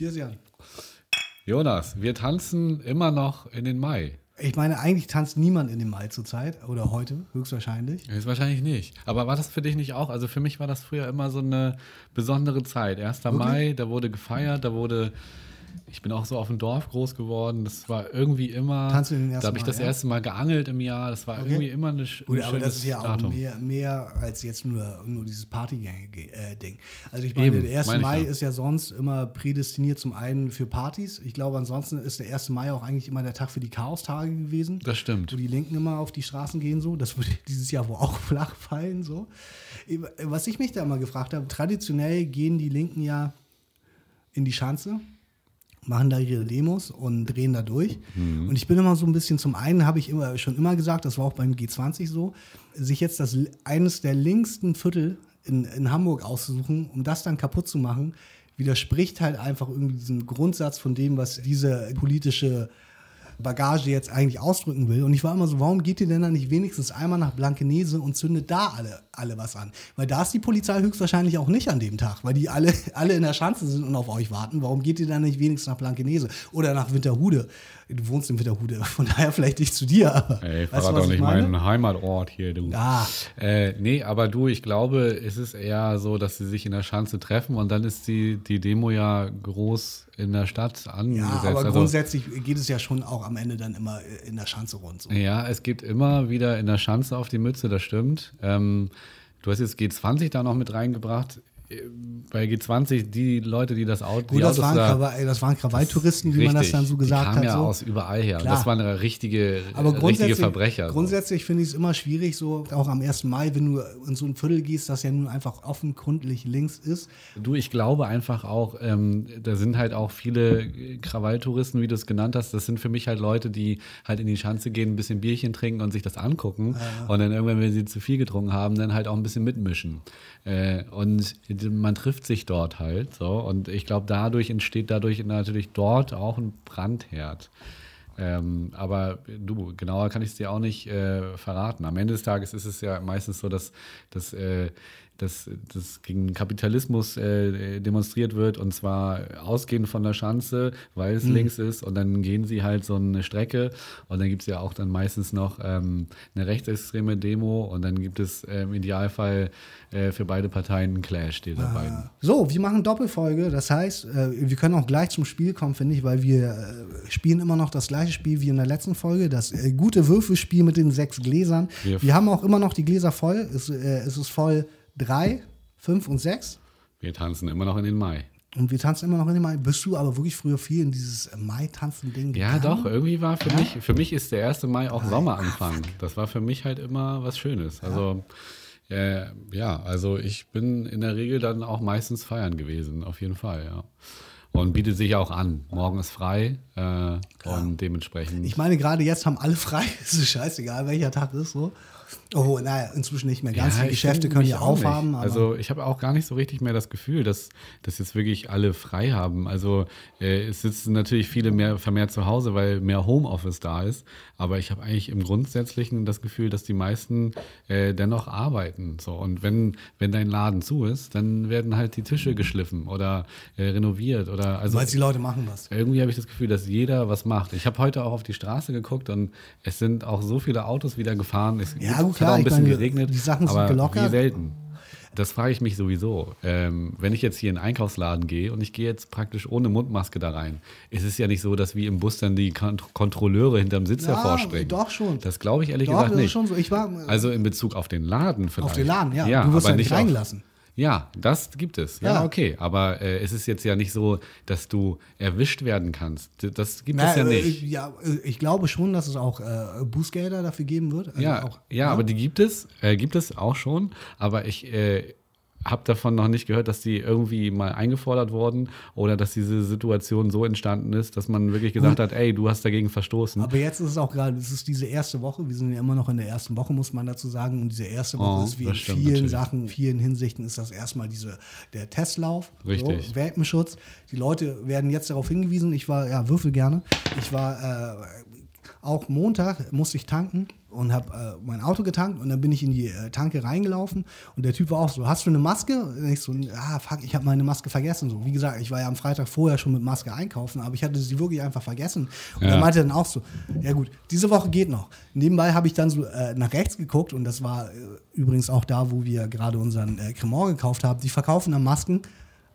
Cheers, Jan. Jonas, wir tanzen immer noch in den Mai. Ich meine, eigentlich tanzt niemand in den Mai zurzeit oder heute, höchstwahrscheinlich. Ist wahrscheinlich nicht. Aber war das für dich nicht auch? Also für mich war das früher immer so eine besondere Zeit. 1. Wirklich? Mai, da wurde gefeiert, da wurde. Ich bin auch so auf dem Dorf groß geworden. Das war irgendwie immer. Tanzt du den da ersten habe ich das ja? erste Mal geangelt im Jahr. Das war Okay. irgendwie immer eine, sch- Gut, aber das ist ja auch Datum. mehr, mehr als jetzt nur, nur dieses Party-Ding. Also ich meine, Eben, der 1. meine ich Mai ja. ist ja sonst immer prädestiniert zum einen für Partys. Ich glaube, ansonsten ist der 1. Mai auch eigentlich immer der Tag für die Chaostage gewesen. Das stimmt. Wo die Linken immer auf die Straßen gehen, so. Das würde dieses Jahr wohl auch flach fallen, so. Was ich mich da mal gefragt habe, traditionell gehen die Linken ja in die Schanze, machen da ihre Demos und drehen da durch. Und ich bin immer so ein bisschen, zum einen habe ich immer, schon immer gesagt, das war auch beim G20 so, sich jetzt das eines der längsten Viertel in, in Hamburg auszusuchen, um das dann kaputt zu machen, widerspricht halt einfach irgendwie diesem Grundsatz von dem, was diese politische Bagage jetzt eigentlich ausdrücken will. Und ich war immer so, warum geht ihr denn dann nicht wenigstens einmal nach Blankenese und zündet da alle, alle was an? Weil da ist die Polizei höchstwahrscheinlich auch nicht an dem Tag, weil die alle, alle in der Schanze sind und auf euch warten. Warum geht ihr dann nicht wenigstens nach Blankenese oder nach Winterhude? Du wohnst in Winterhude, von daher vielleicht nicht zu dir. Aber Ey, verrat doch ich nicht meine? meinen Heimatort hier, du. Ah. Äh, nee, aber du, ich glaube, es ist eher so, dass sie sich in der Schanze treffen und dann ist die, die Demo ja groß in der Stadt angesetzt. Ja, aber also, grundsätzlich geht es ja schon auch am Ende dann immer äh, in der Schanze rund. So. ja, es gibt immer wieder in der Schanze auf die Mütze, das stimmt. Ähm, du hast jetzt G20 da noch mit reingebracht. Äh, Bei G20, die Leute, die das Auto, Gut, das Autos waren, da, Krawall, das waren Krawalltouristen, wie man das dann so gesagt die kamen hat. ja so. aus überall her. Klar. Das waren richtige, Aber richtige grundsätzlich, Verbrecher. so. grundsätzlich finde ich es immer schwierig, so auch am 1. Mai, wenn du in so ein Viertel gehst, das ja nun einfach offenkundig links ist. Du, ich glaube einfach auch, ähm, da sind halt auch viele Krawalltouristen, wie du es genannt hast. Das sind für mich halt Leute, die halt in die Schanze gehen, ein bisschen Bierchen trinken und sich das angucken. Und dann irgendwann, wenn sie zu viel getrunken haben, dann halt auch ein bisschen mitmischen. Äh, und man trifft sich dort halt so. Und ich glaube, dadurch entsteht dadurch natürlich dort auch ein Brandherd. Ähm, aber du, genauer kann ich es dir auch nicht äh, verraten. Am Ende des Tages ist es ja meistens so, dass, dass, äh, dass, dass gegen Kapitalismus äh, demonstriert wird und zwar ausgehend von der Schanze, weil es links ist und dann gehen sie halt so eine Strecke und dann gibt es ja auch dann meistens noch ähm, eine rechtsextreme Demo und dann gibt es äh, im Idealfall äh, für beide Parteien einen Clash dieser beiden. So, wir machen Doppelfolge. Das heißt, äh, wir können auch gleich zum Spiel kommen, finde ich, weil wir äh, spielen immer noch das gleiche Spiel wie in der letzten Folge. Das äh, gute Würfelspiel mit den sechs Gläsern. Wir- Wir haben auch immer noch die Gläser voll. Es, es ist voll drei, fünf und sechs. Wir tanzen immer noch in den Mai. Und wir tanzen immer noch in dem Mai. Bist du aber wirklich früher viel in dieses Mai-Tanzen-Ding Ja, gegangen? doch, irgendwie war für mich, für mich ist der 1. Mai auch Sommeranfang. Das war für mich halt immer was Schönes. Also, äh, ja, also ich bin in der Regel dann auch meistens feiern gewesen, auf jeden Fall, ja. Und bietet sich auch an. Morgen ist frei äh, und dementsprechend. Ich meine, gerade jetzt haben alle frei. Es ist scheißegal, welcher Tag ist so. Oh, naja, inzwischen nicht mehr ganz. die ich Geschäfte können ja aufhaben. Also ich habe auch gar nicht so richtig mehr das Gefühl, dass, dass jetzt wirklich alle frei haben. Also äh, es sitzen natürlich viele mehr vermehrt zu Hause, weil mehr Homeoffice da ist. Aber ich habe eigentlich im Grundsätzlichen das Gefühl, dass die meisten äh, dennoch arbeiten. So und wenn wenn dein Laden zu ist, dann werden halt die Tische geschliffen oder äh, renoviert oder also weil die Leute machen was. irgendwie habe ich das Gefühl, dass jeder was macht. Ich habe heute auch auf die Straße geguckt und es sind auch so viele Autos wieder gefahren. Es, Ja, es gut, hat klar, auch ein bisschen meine, geregnet. die Sachen sind aber gelockert. Wie selten. Das frage ich mich sowieso. Ähm, wenn ich jetzt hier in einen Einkaufsladen gehe und ich gehe jetzt praktisch ohne Mundmaske da rein, ist es ja nicht so, dass wie im Bus dann die Kont Kontrolleure hinterm Sitz Ja, hervorspringen. doch schon. Das glaube ich ehrlich Doch, gesagt das ist nicht. schon so. Ich war Also in Bezug auf den Laden vielleicht. auf den Laden, ja. ja du wirst aber ja nicht reingelassen. Ja, das gibt es. Ja, Ja. okay. Aber äh, es ist jetzt ja nicht so, dass du erwischt werden kannst. Das gibt Na, es ja äh, nicht. Ich, ja, äh, ich glaube schon, dass es auch äh, Bußgelder dafür geben wird. Also ja, auch, ja, aber die gibt es, äh, gibt es auch schon. Aber ich äh, habe davon noch nicht gehört, dass die irgendwie mal eingefordert wurden oder dass diese Situation so entstanden ist, dass man wirklich gesagt hat, ey, du hast dagegen verstoßen. Aber jetzt ist es auch gerade, es ist diese erste Woche, wir sind ja immer noch in der ersten Woche, muss man dazu sagen. Und diese erste Woche Oh, ist wie in stimmt vielen natürlich. Sachen, in vielen Hinsichten ist das erstmal diese, der Testlauf. Richtig. So, Welpenschutz. Die Leute werden jetzt darauf hingewiesen, ich war, ja, würfel gerne. Ich war, äh, auch Montag musste ich tanken und habe äh, mein Auto getankt und dann bin ich in die äh, Tanke reingelaufen und der Typ war auch so, hast du eine Maske? Und ich so, ah fuck, ich habe meine Maske vergessen. So, wie gesagt, ich war ja am Freitag vorher schon mit Maske einkaufen, aber ich hatte sie wirklich einfach vergessen. Und Ja. er meinte dann auch so, ja gut, diese Woche geht noch. Nebenbei habe ich dann so äh, nach rechts geguckt und das war äh, übrigens auch da, wo wir gerade unseren äh, Cremant gekauft haben. Die verkaufen dann Masken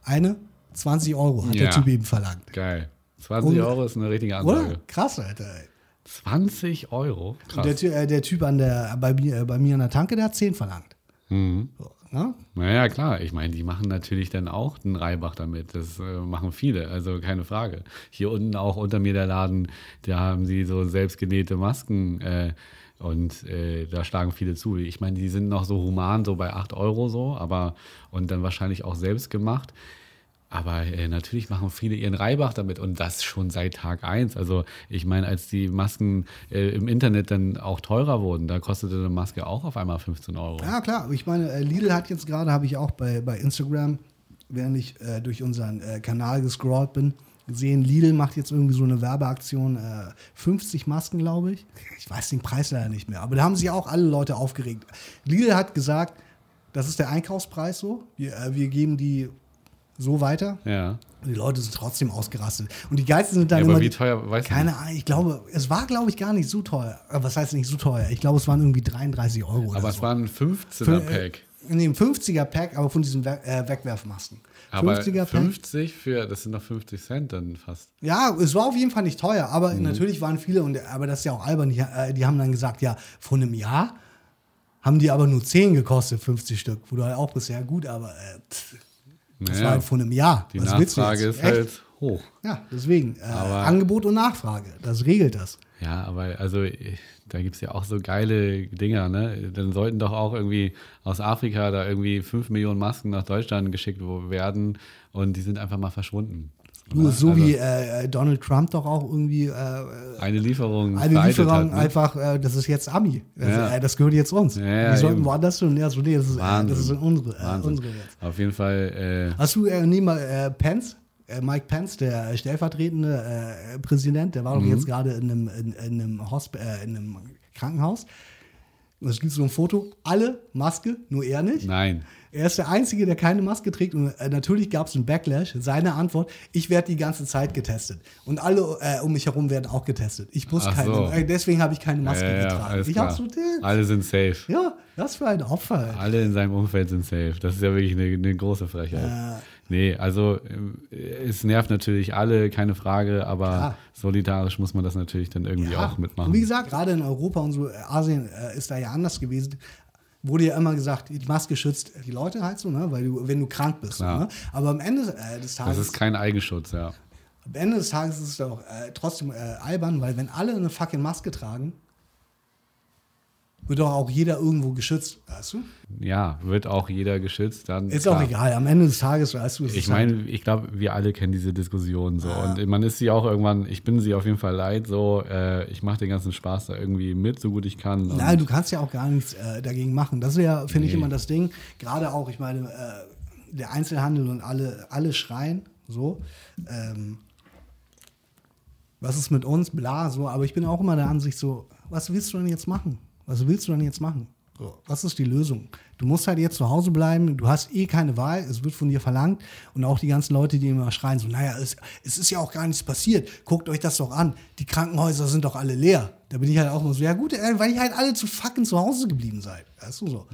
eine 20 Euro, hat der Ja. Typ eben verlangt. Geil. 20 Und- Euro ist eine richtige Ansage. Oder? Krass, Alter. ey. 20 Euro? Krass. Der, äh, der Typ an der, bei, mir, äh, bei mir an der Tanke, der hat 10 verlangt. Mhm. So, ne? Naja, klar. Ich meine, die machen natürlich dann auch einen Reibach damit. Das äh, machen viele, also keine Frage. Hier unten auch unter mir der Laden, da haben sie so selbstgenähte Masken äh, und äh, da schlagen viele zu. Ich meine, die sind noch so human, so bei 8 Euro so, aber und dann wahrscheinlich auch selbst gemacht. Aber äh, natürlich machen viele ihren Reibach damit und das schon seit Tag eins. Also ich meine, als die Masken äh, im Internet dann auch teurer wurden, da kostete eine Maske auch auf einmal 15 Euro. Ja, klar. Ich meine, äh, Lidl hat jetzt gerade, habe ich auch bei, bei Instagram, während ich äh, durch unseren äh, Kanal gescrollt bin, gesehen, Lidl macht jetzt irgendwie so eine Werbeaktion, äh, 50 Masken, glaube ich. Ich weiß den Preis leider nicht mehr, aber da haben sich auch alle Leute aufgeregt. Lidl hat gesagt, das ist der Einkaufspreis so, wir, äh, wir geben die so weiter. Ja. Und die Leute sind trotzdem ausgerastet. Und die Geilsten sind dann Ja, immer. aber wie teuer, weißt du Keine. Ahnung, ich glaube, es war, glaube ich, gar nicht so teuer. Äh, Was heißt nicht so teuer? Ich glaube, es waren irgendwie 33 Euro. Aber so. es war ein 15er Fün- Pack. Nee, ein 50er-Pack, aber von diesen We äh, Wegwerfmasken. Aber 50er-Pack. 50 für, das sind noch 50 Cent dann fast. Ja, es war auf jeden Fall nicht teuer, aber Mhm. natürlich waren viele, und, aber das ist ja auch albern, die, äh, die haben dann gesagt, ja, vor einem Jahr haben die aber nur 10 gekostet, 50 Stück. Wo du halt auch bist, ja gut, aber äh, das Naja, war halt vor einem Jahr. die Was Nachfrage ist Echt? halt hoch. Ja, deswegen. Äh, Aber- Angebot und Nachfrage, das regelt das. Ja, aber also da gibt es ja auch so geile Dinger, ne? Dann sollten doch auch irgendwie aus Afrika da irgendwie 5 Millionen Masken nach Deutschland geschickt werden und die sind einfach mal verschwunden. Du, so Also, wie äh, Donald Trump doch auch irgendwie äh, eine Lieferung eine Lieferung hat, ne? einfach, äh, das ist jetzt Ami. Das, Ja. äh, das gehört jetzt uns. Ja, Die sollten eben. woanders tun. Ja, so, nee, das ist, äh, das ist unsere, äh, unsere jetzt. Auf jeden Fall, äh, Hast du äh, neben äh, Pence, äh, Mike Pence, der stellvertretende äh, Präsident, der war doch Mhm. jetzt gerade in einem, in, in, einem Hosp äh, in einem Krankenhaus. Und es gibt so ein Foto, alle Maske, nur er nicht. nein. Er ist der Einzige, der keine Maske trägt. Und äh, natürlich gab es einen Backlash. Seine Antwort: Ich werde die ganze Zeit getestet. Und alle äh, um mich herum werden auch getestet. Ich muss Ach keine. so. Äh, deswegen habe ich keine Maske Ja, ja, getragen. alles ich habe so, äh, Alle sind safe. ja, was für ein Opfer. Alle in seinem Umfeld sind safe. Das ist ja wirklich eine, eine große Frechheit. Nee, also ähm, es nervt natürlich alle, keine Frage, aber Klar. solidarisch muss man das natürlich dann irgendwie Ja. auch mitmachen. Und wie gesagt, gerade in Europa und so, äh, Asien äh, ist da ja anders gewesen. Wurde ja immer gesagt, die Maske schützt die Leute halt so, ne? weil du, wenn du krank bist. Ne? Aber am Ende äh, des das Tages, ist kein Eigenschutz, ja. am Ende des Tages ist es doch äh, trotzdem äh, albern, weil wenn alle eine fucking Maske tragen, wird doch auch jeder irgendwo geschützt, weißt du? Ja, wird auch jeder geschützt. Dann, Ist klar. auch egal. Am Ende des Tages, weißt du, es Ich meine, ich glaube, wir alle kennen diese Diskussion so. Und man ist sie auch irgendwann, ich bin sie auf jeden Fall leid, so, äh, ich mache den ganzen Spaß da irgendwie mit, so gut ich kann. Nein, du kannst ja auch gar nichts äh, dagegen machen. Das ist ja, finde ich, Nee. immer das Ding. Gerade auch, ich meine, äh, der Einzelhandel und alle, alle schreien so. Ähm, was ist mit uns? Bla, so. Aber ich bin auch immer der Ansicht so, was willst du denn jetzt machen? Was willst du denn jetzt machen? So, was ist die Lösung? Du musst halt jetzt zu Hause bleiben, du hast eh keine Wahl, es wird von dir verlangt. Und auch die ganzen Leute, die immer schreien, so, naja, es, es ist ja auch gar nichts passiert. Guckt euch das doch an. Die Krankenhäuser sind doch alle leer. Da bin ich halt auch immer so, ja gut, äh, weil ihr halt alle zu fucking zu Hause geblieben seid. Weißt du so?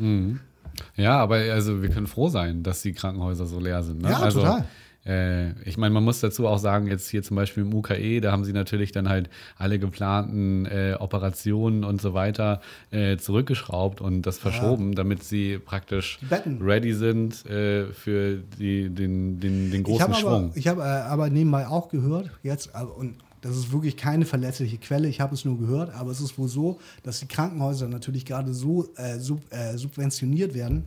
Ja, aber also wir können froh sein, dass die Krankenhäuser so leer sind. Ne? Ja, also, total. Äh, ich meine, man muss dazu auch sagen, jetzt hier zum Beispiel im UKE, da haben sie natürlich dann halt alle geplanten äh, Operationen und so weiter äh, zurückgeschraubt und das verschoben, damit sie praktisch ready sind äh, für die, den, den, den Ich großen habe aber, Schwung. ich hab, äh, aber nebenbei auch gehört, jetzt, äh, und das ist wirklich keine verlässliche Quelle, ich habe es nur gehört, aber es ist wohl so, dass die Krankenhäuser natürlich gerade so sub, subventioniert werden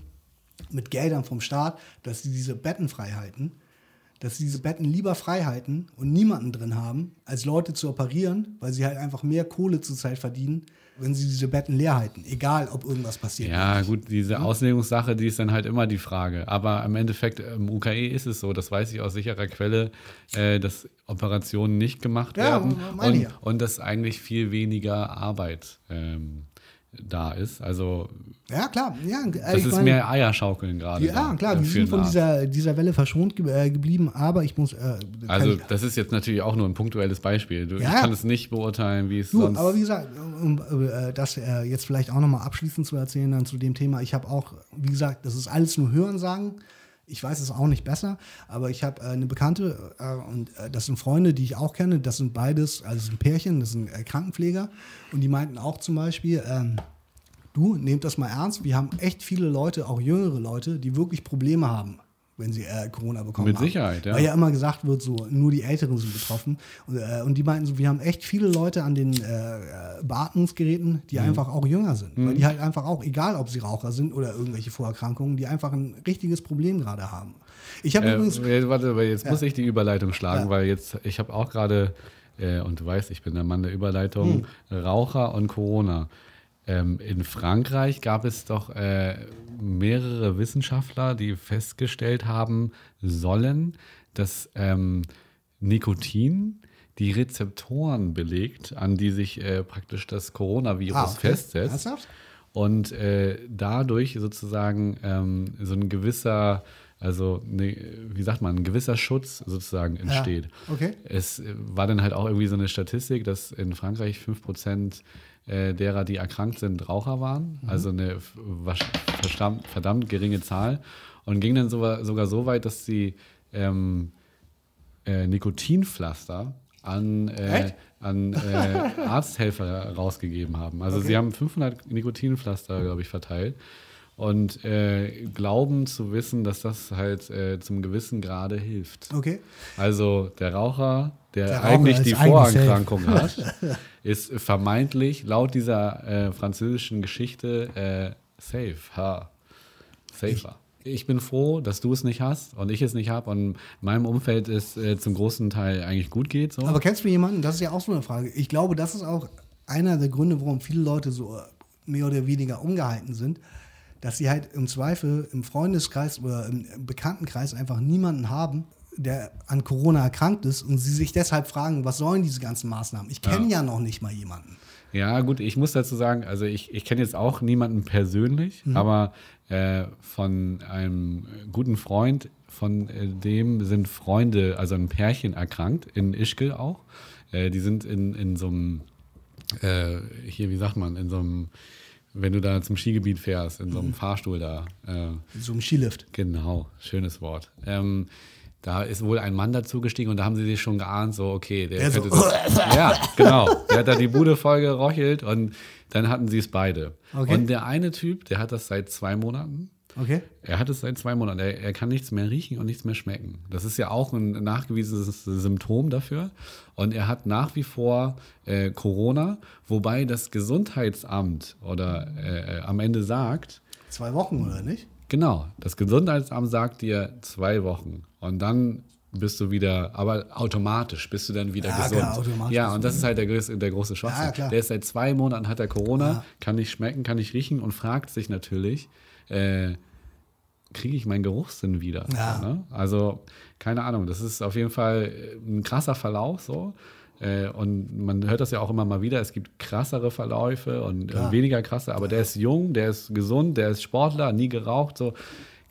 mit Geldern vom Staat, dass sie diese Betten frei halten, dass sie diese Betten lieber frei halten und niemanden drin haben, als Leute zu operieren, weil sie halt einfach mehr Kohle zurzeit verdienen, wenn sie diese Betten leer halten, egal ob irgendwas passiert. Ja, gut, diese Auslegungssache, die ist dann halt immer die Frage. Aber im Endeffekt, im UKE ist es so, das weiß ich aus sicherer Quelle, äh, dass Operationen nicht gemacht Ja, werden und, ja. und dass eigentlich viel weniger Arbeit ähm, da ist. Also Ja, klar. Ja, äh, das ich ist meine- mehr Eierschaukeln gerade. Ja, da, klar, äh, wir für sind von dieser, dieser Welle verschont ge äh, geblieben, aber ich muss. Äh, Also das ist jetzt natürlich auch nur ein punktuelles Beispiel. Du, Ja. Ich kann es nicht beurteilen, wie es du, sonst. aber wie gesagt, um äh, das äh, jetzt vielleicht auch nochmal abschließend zu erzählen, dann zu dem Thema. Ich habe auch, wie gesagt, das ist alles nur Hörensagen. Ich weiß es auch nicht besser, aber ich habe äh, eine Bekannte äh, und äh, das sind Freunde, die ich auch kenne. Das sind beides, also das sind Pärchen, das sind äh, Krankenpfleger und die meinten auch zum Beispiel, ähm, du, nehmt das mal ernst. Wir haben echt viele Leute, auch jüngere Leute, die wirklich Probleme haben, wenn sie äh, Corona bekommen Mit haben. Sicherheit, ja. Weil ja immer gesagt wird, so nur die Älteren sind betroffen. Und, äh, und die meinten so, wir haben echt viele Leute an den äh, Beatmungsgeräten, die Mhm. einfach auch jünger sind. Weil die halt einfach auch, egal ob sie Raucher sind oder irgendwelche Vorerkrankungen, die einfach ein richtiges Problem gerade haben. Ich habe Äh, übrigens. äh, warte, aber jetzt muss ich die Überleitung schlagen, weil jetzt, ich habe auch gerade, äh, und du weißt, ich bin der Mann der Überleitung, Hm. Raucher und Corona. Ähm, in Frankreich gab es doch äh, mehrere Wissenschaftler, die festgestellt haben sollen, dass ähm, Nikotin die Rezeptoren belegt, an die sich äh, praktisch das Coronavirus Ah, okay. festsetzt Ernsthaft? und äh, dadurch sozusagen ähm, so ein gewisser, also ne, wie sagt man, ein gewisser Schutz sozusagen entsteht. okay. Es war dann halt auch irgendwie so eine Statistik, dass in Frankreich 5% äh, derer, die erkrankt sind, Raucher waren. Also eine verdammt, geringe Zahl. Und ging dann sogar, so weit, dass sie ähm, äh, Nikotinpflaster an, äh, an äh, Arzthelfer rausgegeben haben. Also Okay. sie haben 500 Nikotinpflaster, glaube ich, verteilt und äh, glauben zu wissen, dass das halt äh, zum gewissen Grade hilft. Okay. Also der Raucher, der, Der Raucher eigentlich die Vorerkrankung hat, ist vermeintlich laut dieser äh, französischen Geschichte äh, safe. Ha. Safer. Ich bin froh, dass du es nicht hast und ich es nicht habe und meinem Umfeld es äh, zum großen Teil eigentlich gut geht. So. Aber kennst du jemanden? Das ist ja auch so eine Frage. Ich glaube, das ist auch einer der Gründe, warum viele Leute so äh, mehr oder weniger umgehalten sind, dass sie halt im Zweifel im Freundeskreis oder im Bekanntenkreis einfach niemanden haben, der an Corona erkrankt ist und sie sich deshalb fragen, was sollen diese ganzen Maßnahmen? Ich kenne ja. noch nicht mal jemanden. Ja, gut, ich muss dazu sagen, also ich, ich kenne jetzt auch niemanden persönlich, aber äh, von einem guten Freund, von äh, dem sind Freunde, also ein Pärchen erkrankt, in Ischgl auch. Äh, die sind in, in so einem, äh, hier, wie sagt man, in so einem, wenn du da zum Skigebiet fährst, in so einem Fahrstuhl da. Äh, So im Skilift. Genau, schönes Wort. Ähm, da ist wohl ein Mann dazugestiegen und da haben sie sich schon geahnt, so, okay, der Der so- könnte das. ja, genau. Der hat da die Bude voll gerochelt und dann hatten sie es beide. Okay. Und der eine Typ, der hat das seit zwei Monaten. Okay. Er hat es seit zwei Monaten. Er, er kann nichts mehr riechen und nichts mehr schmecken. Das ist ja auch ein nachgewiesenes Symptom dafür. Und er hat nach wie vor äh, Corona, wobei das Gesundheitsamt oder äh, äh, am Ende sagt, Zwei Wochen oder nicht? Genau, das Gesundheitsamt sagt dir zwei Wochen und dann bist du wieder, aber automatisch bist du dann wieder Ja, gesund. klar, automatisch ja, und das ist halt der, der große Schwachsinn. Ja, der ist seit zwei Monaten hat er Corona, Ja. kann nicht schmecken, kann nicht riechen und fragt sich natürlich, äh, kriege ich meinen Geruchssinn wieder? Ja. Ne? Also keine Ahnung, das ist auf jeden Fall äh, ein krasser Verlauf so. Äh, Und man hört das ja auch immer mal wieder, es gibt krassere Verläufe und äh, weniger krasse, aber der ist jung, der ist gesund, der ist Sportler, nie geraucht, so.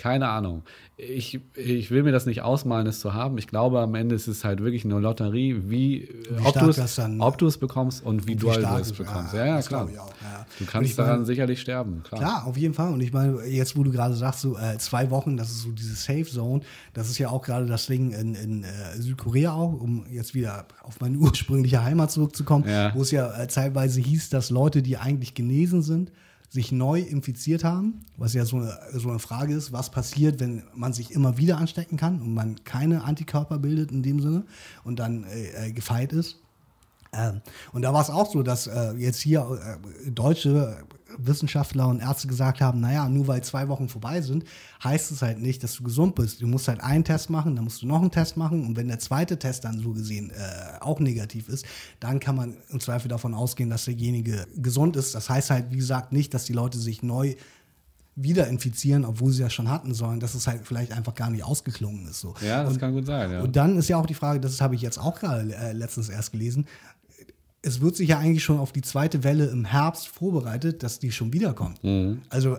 Keine Ahnung. Ich, ich will mir das nicht ausmalen, es zu haben. Ich glaube, am Ende ist es halt wirklich eine Lotterie, wie, ob stark du es das dann- ob du es bekommst und wie Wie doll du es bekommst. ja, Ja, ja, klar. auch, ja. Du kannst ich meine- daran sicherlich sterben, klar. Klar, auf jeden Fall. Und ich meine, jetzt, wo du gerade sagst, so äh, zwei Wochen, das ist so diese Safe Zone, das ist ja auch gerade das Ding in, in äh, Südkorea auch, um jetzt wieder auf meine ursprüngliche Heimat zurückzukommen, wo es ja äh, zeitweise hieß, dass Leute, die eigentlich genesen sind, sich neu infiziert haben, was ja so eine, so eine Frage ist, was passiert, wenn man sich immer wieder anstecken kann und man keine Antikörper bildet in dem Sinne und dann äh, äh, gefeit ist. Ähm, und da war es auch so, dass äh, jetzt hier äh, deutsche Wissenschaftler und Ärzte gesagt haben, naja, nur weil zwei Wochen vorbei sind, heißt es halt nicht, dass du gesund bist. Du musst halt einen Test machen, dann musst du noch einen Test machen und wenn der zweite Test dann so gesehen äh, auch negativ ist, dann kann man im Zweifel davon ausgehen, dass derjenige gesund ist. Das heißt halt, wie gesagt, nicht, dass die Leute sich neu wieder infizieren, obwohl sie ja schon hatten, sondern dass es halt vielleicht einfach gar nicht ausgeklungen ist. So. Ja, das und, kann gut sein. Ja. Und dann ist ja auch die Frage, das habe ich jetzt auch gerade äh, letztens erst gelesen, es wird sich ja eigentlich schon auf die zweite Welle im Herbst vorbereitet, dass die schon wiederkommt. Mhm. Also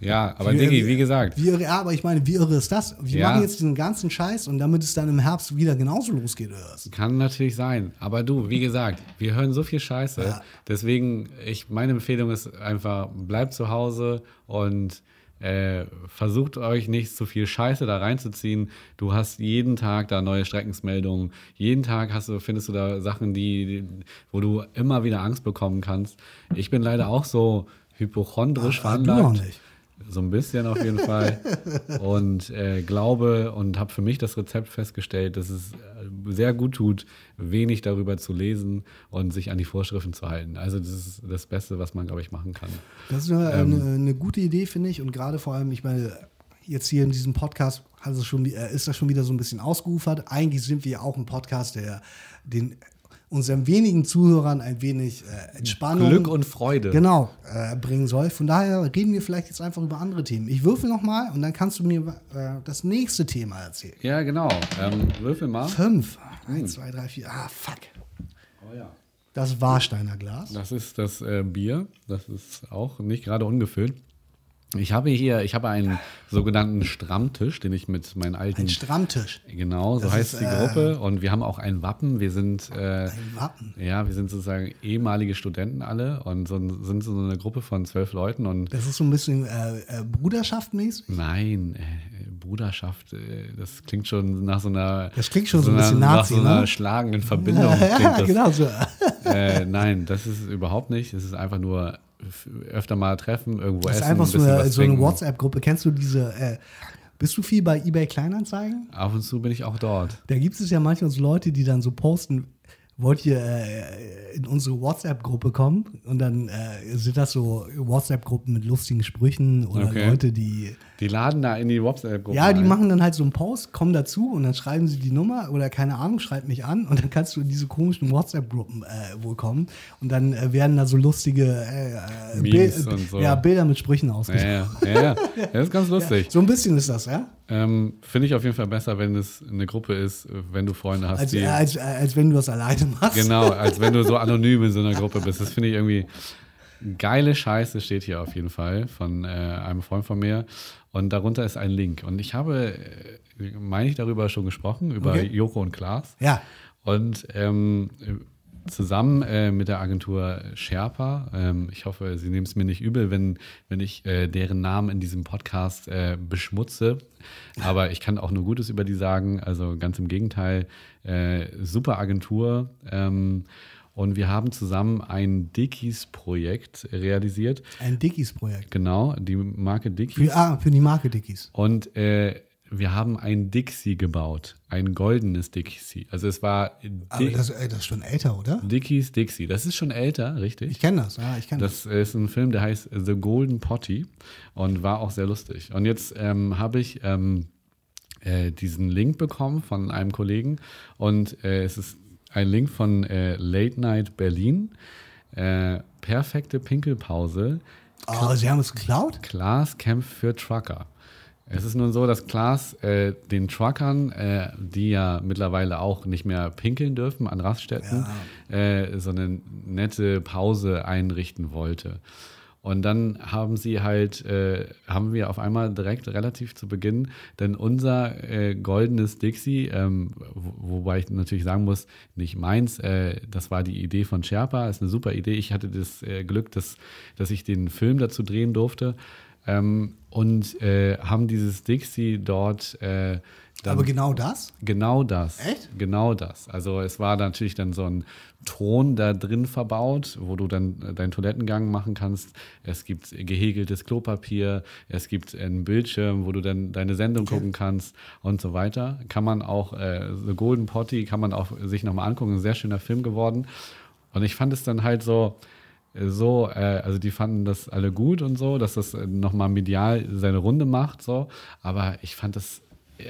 ja, aber wie, Diggi, wie gesagt. Wie irre, ja, aber ich meine, wie irre ist das? Wir Ja. machen jetzt diesen ganzen Scheiß und damit es dann im Herbst wieder genauso losgeht? Kann natürlich sein. Aber du, wie gesagt, wir hören so viel Scheiße. Ja. Deswegen, ich, meine Empfehlung ist einfach, bleibt zu Hause und äh, versucht euch nicht zu viel Scheiße da reinzuziehen. Du hast jeden Tag da neue Streckensmeldungen. Jeden Tag hast du, findest du da Sachen, die, wo du immer wieder Angst bekommen kannst. Ich bin leider auch so hypochondrisch Ah, du veranlagt. noch nicht. So ein bisschen auf jeden Fall. Und äh, glaube und habe für mich das Rezept festgestellt, dass es äh, sehr gut tut, wenig darüber zu lesen und sich an die Vorschriften zu halten. Also das ist das Beste, was man, glaube ich, machen kann. Das ist eine, Ähm. eine, eine gute Idee, finde ich. Und gerade vor allem, ich meine, jetzt hier in diesem Podcast schon, äh, ist das schon wieder so ein bisschen ausgeufert. Eigentlich sind wir ja auch ein Podcast, der den unseren wenigen Zuhörern ein wenig äh, Entspannung Glück und Freude. genau äh, bringen soll. Von daher reden wir vielleicht jetzt einfach über andere Themen. Ich würfel noch mal und dann kannst du mir äh, das nächste Thema erzählen. Ja, genau. Ähm, würfel mal. Fünf. Hm. Eins, zwei, drei, vier. Ah, fuck. Oh ja. Das Warsteiner Glas. Das ist das äh, Bier. Das ist auch nicht gerade ungefüllt. Ich habe hier, ich habe einen sogenannten Strammtisch, den ich mit meinen alten Ein Strammtisch. Genau, so Das heißt ist, die äh, Gruppe. Und wir haben auch ein Wappen. Wir sind, äh, Ein Wappen. ja, wir sind sozusagen ehemalige Studenten alle und so, sind so eine Gruppe von zwölf Leuten. Und Das ist so ein bisschen äh, äh, Bruderschaftmäßig. nein, äh, Bruderschaft, äh, das klingt schon nach so einer. Das klingt schon so ein bisschen Nach Nazi, so einer ne? schlagenden Verbindung. ja, klingt das. genau so. Äh, nein, das ist überhaupt nicht. Es ist einfach nur öfter mal treffen, irgendwo Das ist essen, einfach ein so eine, so eine. WhatsApp-Gruppe. Kennst du diese? Äh, bist du viel bei eBay Kleinanzeigen? Ab und zu bin ich auch dort. Da gibt es ja manchmal so Leute, die dann so posten, wollt ihr äh, in unsere WhatsApp-Gruppe kommen? Und dann äh, sind das so WhatsApp-Gruppen mit lustigen Sprüchen oder Okay. Leute, die Die laden da in die WhatsApp-Gruppe. Ja, die ein. machen dann halt so einen Post, kommen dazu und dann schreiben sie die Nummer oder keine Ahnung, schreibt mich an und dann kannst du in diese komischen WhatsApp-Gruppen äh, wohl kommen und dann äh, werden da so lustige äh, äh, Bil- so. ja, Bilder mit Sprüchen Ja, ausgesucht. ja, ja, ja. Das ist ganz lustig. So ein bisschen ist das, ja? Ähm, Finde ich auf jeden Fall besser, wenn es eine Gruppe ist, wenn du Freunde hast, Als, die. äh, als, äh, als wenn du das alleine machst. genau, als wenn du so anonym in so einer Gruppe bist. Das finde ich irgendwie geile Scheiße, steht hier auf jeden Fall von äh, einem Freund von mir. Und darunter ist ein Link. Und ich habe, äh, meine ich, darüber schon gesprochen, über Okay. Joko und Klaas. Ja, Und ähm, zusammen äh, mit der Agentur Sherpa, ähm, ich hoffe, Sie nehmen es mir nicht übel, wenn, wenn ich äh, deren Namen in diesem Podcast äh, beschmutze. Aber ich kann auch nur Gutes über die sagen. Also ganz im Gegenteil, äh, super Agentur. Ähm, und wir haben zusammen ein Dickies-Projekt realisiert. ein Dickies-Projekt. Genau, die Marke Dickies. Für, ah, für die Marke Dickies. Und äh, wir haben ein Dixie gebaut, ein goldenes Dixie. Also es war Aber das, das ist schon älter, oder? Dickies Dixie. Das ist schon älter, richtig? Ich kenne das, ja, ich kenne das. Das ist ein Film, der heißt The Golden Potty und war auch sehr lustig. Und jetzt ähm, habe ich ähm, äh, diesen Link bekommen von einem Kollegen und äh, es ist ein Link von äh, Late Night Berlin. Äh, perfekte Pinkelpause. Oh, sie haben es geklaut? Klaas kämpft für Trucker. Es ist nun so, dass Klaas äh, den Truckern, äh, die ja mittlerweile auch nicht mehr pinkeln dürfen an Raststätten, äh, so eine nette Pause einrichten wollte. Und dann haben sie halt, äh, haben wir auf einmal direkt relativ zu Beginn, denn unser äh, goldenes Dixie, ähm, wo, wobei ich natürlich sagen muss, nicht meins, äh, das war die Idee von Sherpa, ist eine super Idee. Ich hatte das äh, Glück, dass, dass ich den Film dazu drehen durfte. Ähm, und äh, haben dieses Dixie dort äh, Dann, Aber genau das? Genau das. Echt? Genau das. Also es war natürlich dann so ein Thron da drin verbaut, wo du dann äh, deinen Toilettengang machen kannst. Es gibt gehäkeltes Klopapier, es gibt einen Bildschirm, wo du dann deine Sendung gucken kannst und so weiter. Kann man auch, äh, The Golden Potty kann man auch sich nochmal angucken. Ein sehr schöner Film geworden. Und ich fand es dann halt so, so, äh, also die fanden das alle gut und so, dass das äh, nochmal medial seine Runde macht, so. Aber ich fand das,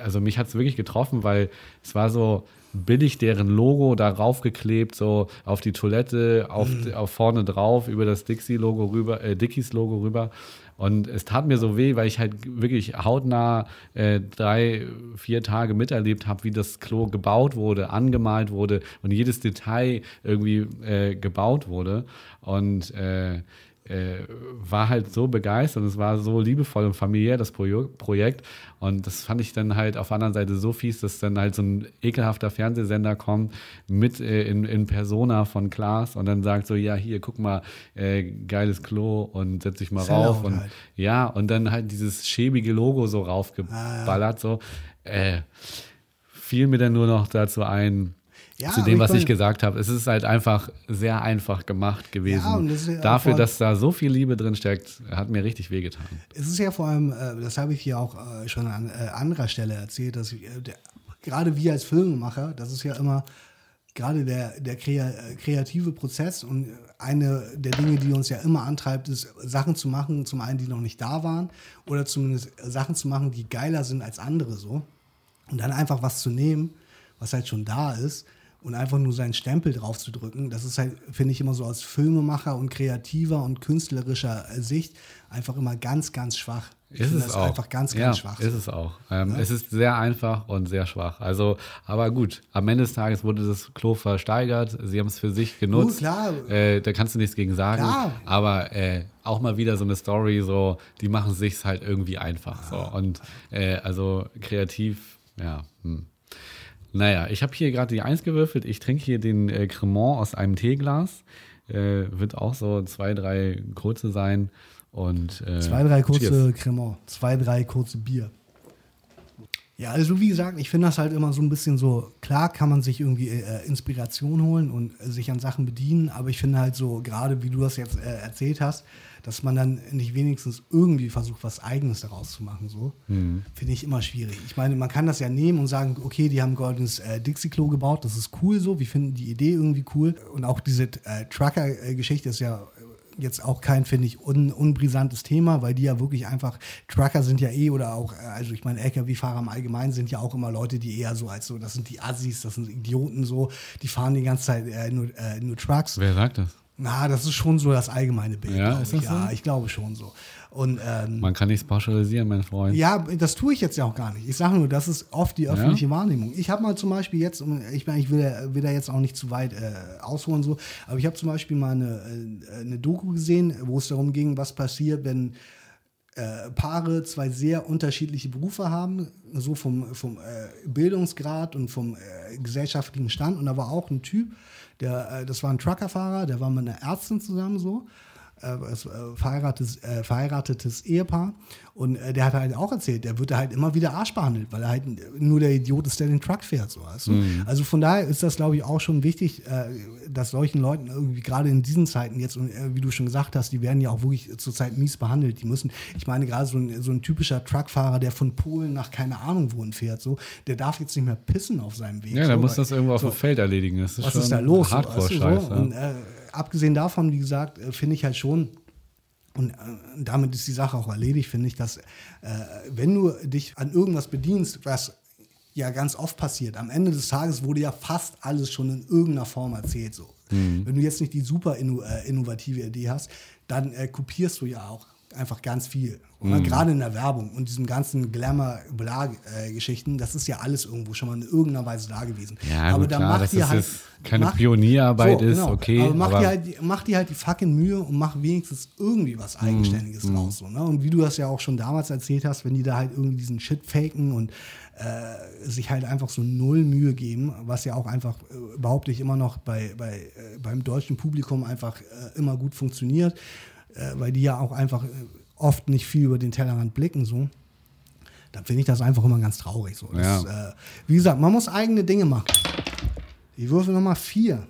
also mich hat es wirklich getroffen, weil es war so billig deren Logo darauf geklebt, so auf die Toilette, auf, auf vorne drauf, über das Dixie-Logo rüber, äh, Dickies-Logo rüber. Und es tat mir so weh, weil ich halt wirklich hautnah äh, drei, vier Tage miterlebt habe, wie das Klo gebaut wurde, angemalt wurde und jedes Detail irgendwie äh, gebaut wurde. Und äh, äh, war halt so begeistert und es war so liebevoll und familiär, das Pro Projekt. Und das fand ich dann halt auf der anderen Seite so fies, dass dann halt so ein ekelhafter Fernsehsender kommt mit äh, in, in Persona von Klaas und dann sagt so, ja, hier, guck mal, äh, geiles Klo und setz dich mal Sellout rauf. Und halt. ja, und dann halt dieses schäbige Logo so raufgeballert, so. Äh, fiel mir dann nur noch dazu ein, Ja, zu dem, was ich gesagt habe. Es ist halt einfach sehr einfach gemacht gewesen. Ja, das Dafür, voll- dass da so viel Liebe drin steckt, hat mir richtig wehgetan. Es ist ja vor allem, äh, das habe ich hier auch äh, schon an äh, anderer Stelle erzählt, dass ich, gerade wir als Filmemacher, das ist ja immer gerade der, der krea kreative Prozess und eine der Dinge, die uns ja immer antreibt, ist Sachen zu machen, zum einen, die noch nicht da waren oder zumindest Sachen zu machen, die geiler sind als andere so. Und dann einfach was zu nehmen, was halt schon da ist und einfach nur seinen Stempel drauf zu drücken, das ist halt, finde ich, immer so als Filmemacher und kreativer und künstlerischer äh, Sicht einfach immer ganz, ganz schwach. Ich Ist es auch. einfach ganz, ja, ganz schwach. Ist es auch. Ähm, Es ist sehr einfach und sehr schwach. Also, aber gut, am Ende des Tages wurde das Klo versteigert. Sie haben es für sich genutzt. klar. Äh, da kannst du nichts gegen sagen. Klar. Aber äh, auch mal wieder so eine Story, so, die machen es sich halt irgendwie einfach. So. Und äh, also kreativ, ja. Hm. Naja, ich habe hier gerade die Eins gewürfelt. Ich trinke hier den äh, Cremant aus einem Teeglas. Äh, wird auch so zwei, drei kurze sein. Und, äh, Zwei, drei kurze cheers. Cremant, zwei, drei kurze Bier. Ja, also wie gesagt, ich finde das halt immer so ein bisschen so, klar kann man sich irgendwie äh, Inspiration holen und äh, sich an Sachen bedienen, aber ich finde halt so, gerade wie du das jetzt äh, erzählt hast, dass man dann nicht wenigstens irgendwie versucht, was Eigenes daraus zu machen, so, finde ich immer schwierig. Ich meine, man kann das ja nehmen und sagen, okay, die haben ein goldenes äh, Dixie-Klo gebaut, das ist cool so, wir finden die Idee irgendwie cool und auch diese äh, Trucker-Geschichte ist ja jetzt auch kein, finde ich, un, unbrisantes Thema, weil die ja wirklich einfach, Trucker sind ja eh oder auch, äh, also ich meine, LKW-Fahrer im Allgemeinen sind ja auch immer Leute, die eher so als so, das sind die Assis, das sind Idioten so, die fahren die ganze Zeit äh, nur, äh, nur Trucks. Wer sagt das? Na, das ist schon so das allgemeine Bild, Ja, ist ich. das so? Ja, ich glaube schon so. Und ähm, Man kann nichts pauschalisieren, mein Freund. ja, das tue ich jetzt ja auch gar nicht. Ich sage nur, das ist oft die öffentliche Wahrnehmung. Ich habe mal zum Beispiel jetzt, und ich meine, ich will, da- will da jetzt auch nicht zu weit äh, ausholen, so, aber ich habe zum Beispiel mal eine, äh, eine Doku gesehen, wo es darum ging, was passiert, wenn äh, Paare zwei sehr unterschiedliche Berufe haben, so vom, vom äh, Bildungsgrad und vom äh, gesellschaftlichen Stand. Und da war auch ein Typ, der, äh, das war ein Truckerfahrer, der war mit einer Ärztin zusammen so. Äh, äh, verheiratetes, äh, verheiratetes Ehepaar. Und der hat halt auch erzählt, der wird halt immer wieder Arsch behandelt, weil er halt nur der Idiot ist, der den Truck fährt. So, weißt du? Also von daher ist das, glaube ich, auch schon wichtig, dass solchen Leuten irgendwie gerade in diesen Zeiten jetzt, und wie du schon gesagt hast, die werden ja auch wirklich zurzeit mies behandelt. Die müssen, ich meine, gerade so ein, so ein typischer Truckfahrer, der von Polen nach keine Ahnung wohin fährt, so, der darf jetzt nicht mehr pissen auf seinem Weg. Ja, der so, muss weil- das irgendwo auf dem Feld erledigen. Das ist was schon ist da los? so, weißt du, Hardcore-Scheiß. so? Und äh, abgesehen davon, wie gesagt, äh, finde ich halt schon, und äh, damit ist die Sache auch erledigt, finde ich, dass äh, wenn du dich an irgendwas bedienst, was ja ganz oft passiert, am Ende des Tages wurde ja fast alles schon in irgendeiner Form erzählt. So. Wenn du jetzt nicht die super äh, innovative Idee hast, dann äh, kopierst du ja auch einfach ganz viel. Oder Gerade in der Werbung und diesen ganzen Glamour-Geschichten, das ist ja alles irgendwo schon mal in irgendeiner Weise da gewesen. Ja, aber gut, dann klar, mach dass dir das halt keine mach- Pionierarbeit ist, okay, Aber mach, aber- dir halt, die- mach dir halt die fucking Mühe und mach wenigstens irgendwie was Mhm, Eigenständiges draus. So, ne? Und wie du das ja auch schon damals erzählt hast, wenn die da halt irgendwie diesen Shit faken und äh, sich halt einfach so null Mühe geben, was ja auch einfach, äh, behaupte ich immer noch, bei, bei, äh, beim deutschen Publikum einfach äh, immer gut funktioniert, äh, weil die ja auch einfach äh, oft nicht viel über den Tellerrand blicken. So dann finde ich das einfach immer ganz traurig. So. Das, Ja. äh, wie gesagt, man muss eigene Dinge machen. Ich würfel nochmal vier.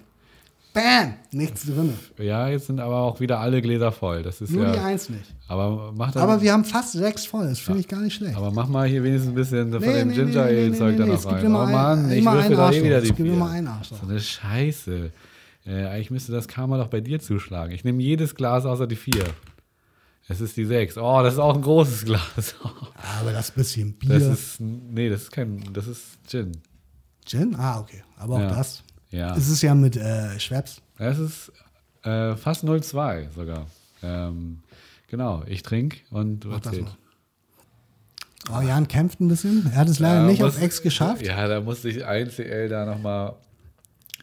Bam! Nichts drin. Ja, jetzt sind aber auch wieder alle Gläser voll. Das ist Nur ja. die Eins nicht. Aber mach dann, Aber wir haben fast sechs voll. Das finde ich gar nicht schlecht. aber mach mal hier wenigstens ein bisschen von Nee, dem nee, Ginger nee, nee, nee, da noch es gibt rein. Oh ein- Mann, ich würfel da eh wieder Es die gibt vier. immer ein Arschloch. So eine Scheiße. Äh, eigentlich müsste das Karma doch bei dir zuschlagen. Ich nehme jedes Glas außer die vier. Es ist die sechs. Oh, das ist auch ein großes Glas. Aber das bisschen Bier. Das ist, nee, das ist kein, das ist Gin. Gin? Ah, okay. Aber auch Ja. das. Ja. Es ist ja mit äh, Schweppes. Es ist äh, fast 0,2 sogar. Ähm, genau, ich trinke und du Mach das mal. Oh, Jan kämpft ein bisschen. Er hat es leider Ja, nicht muss- auf Ex geschafft. Ja, da musste ich ein CL da nochmal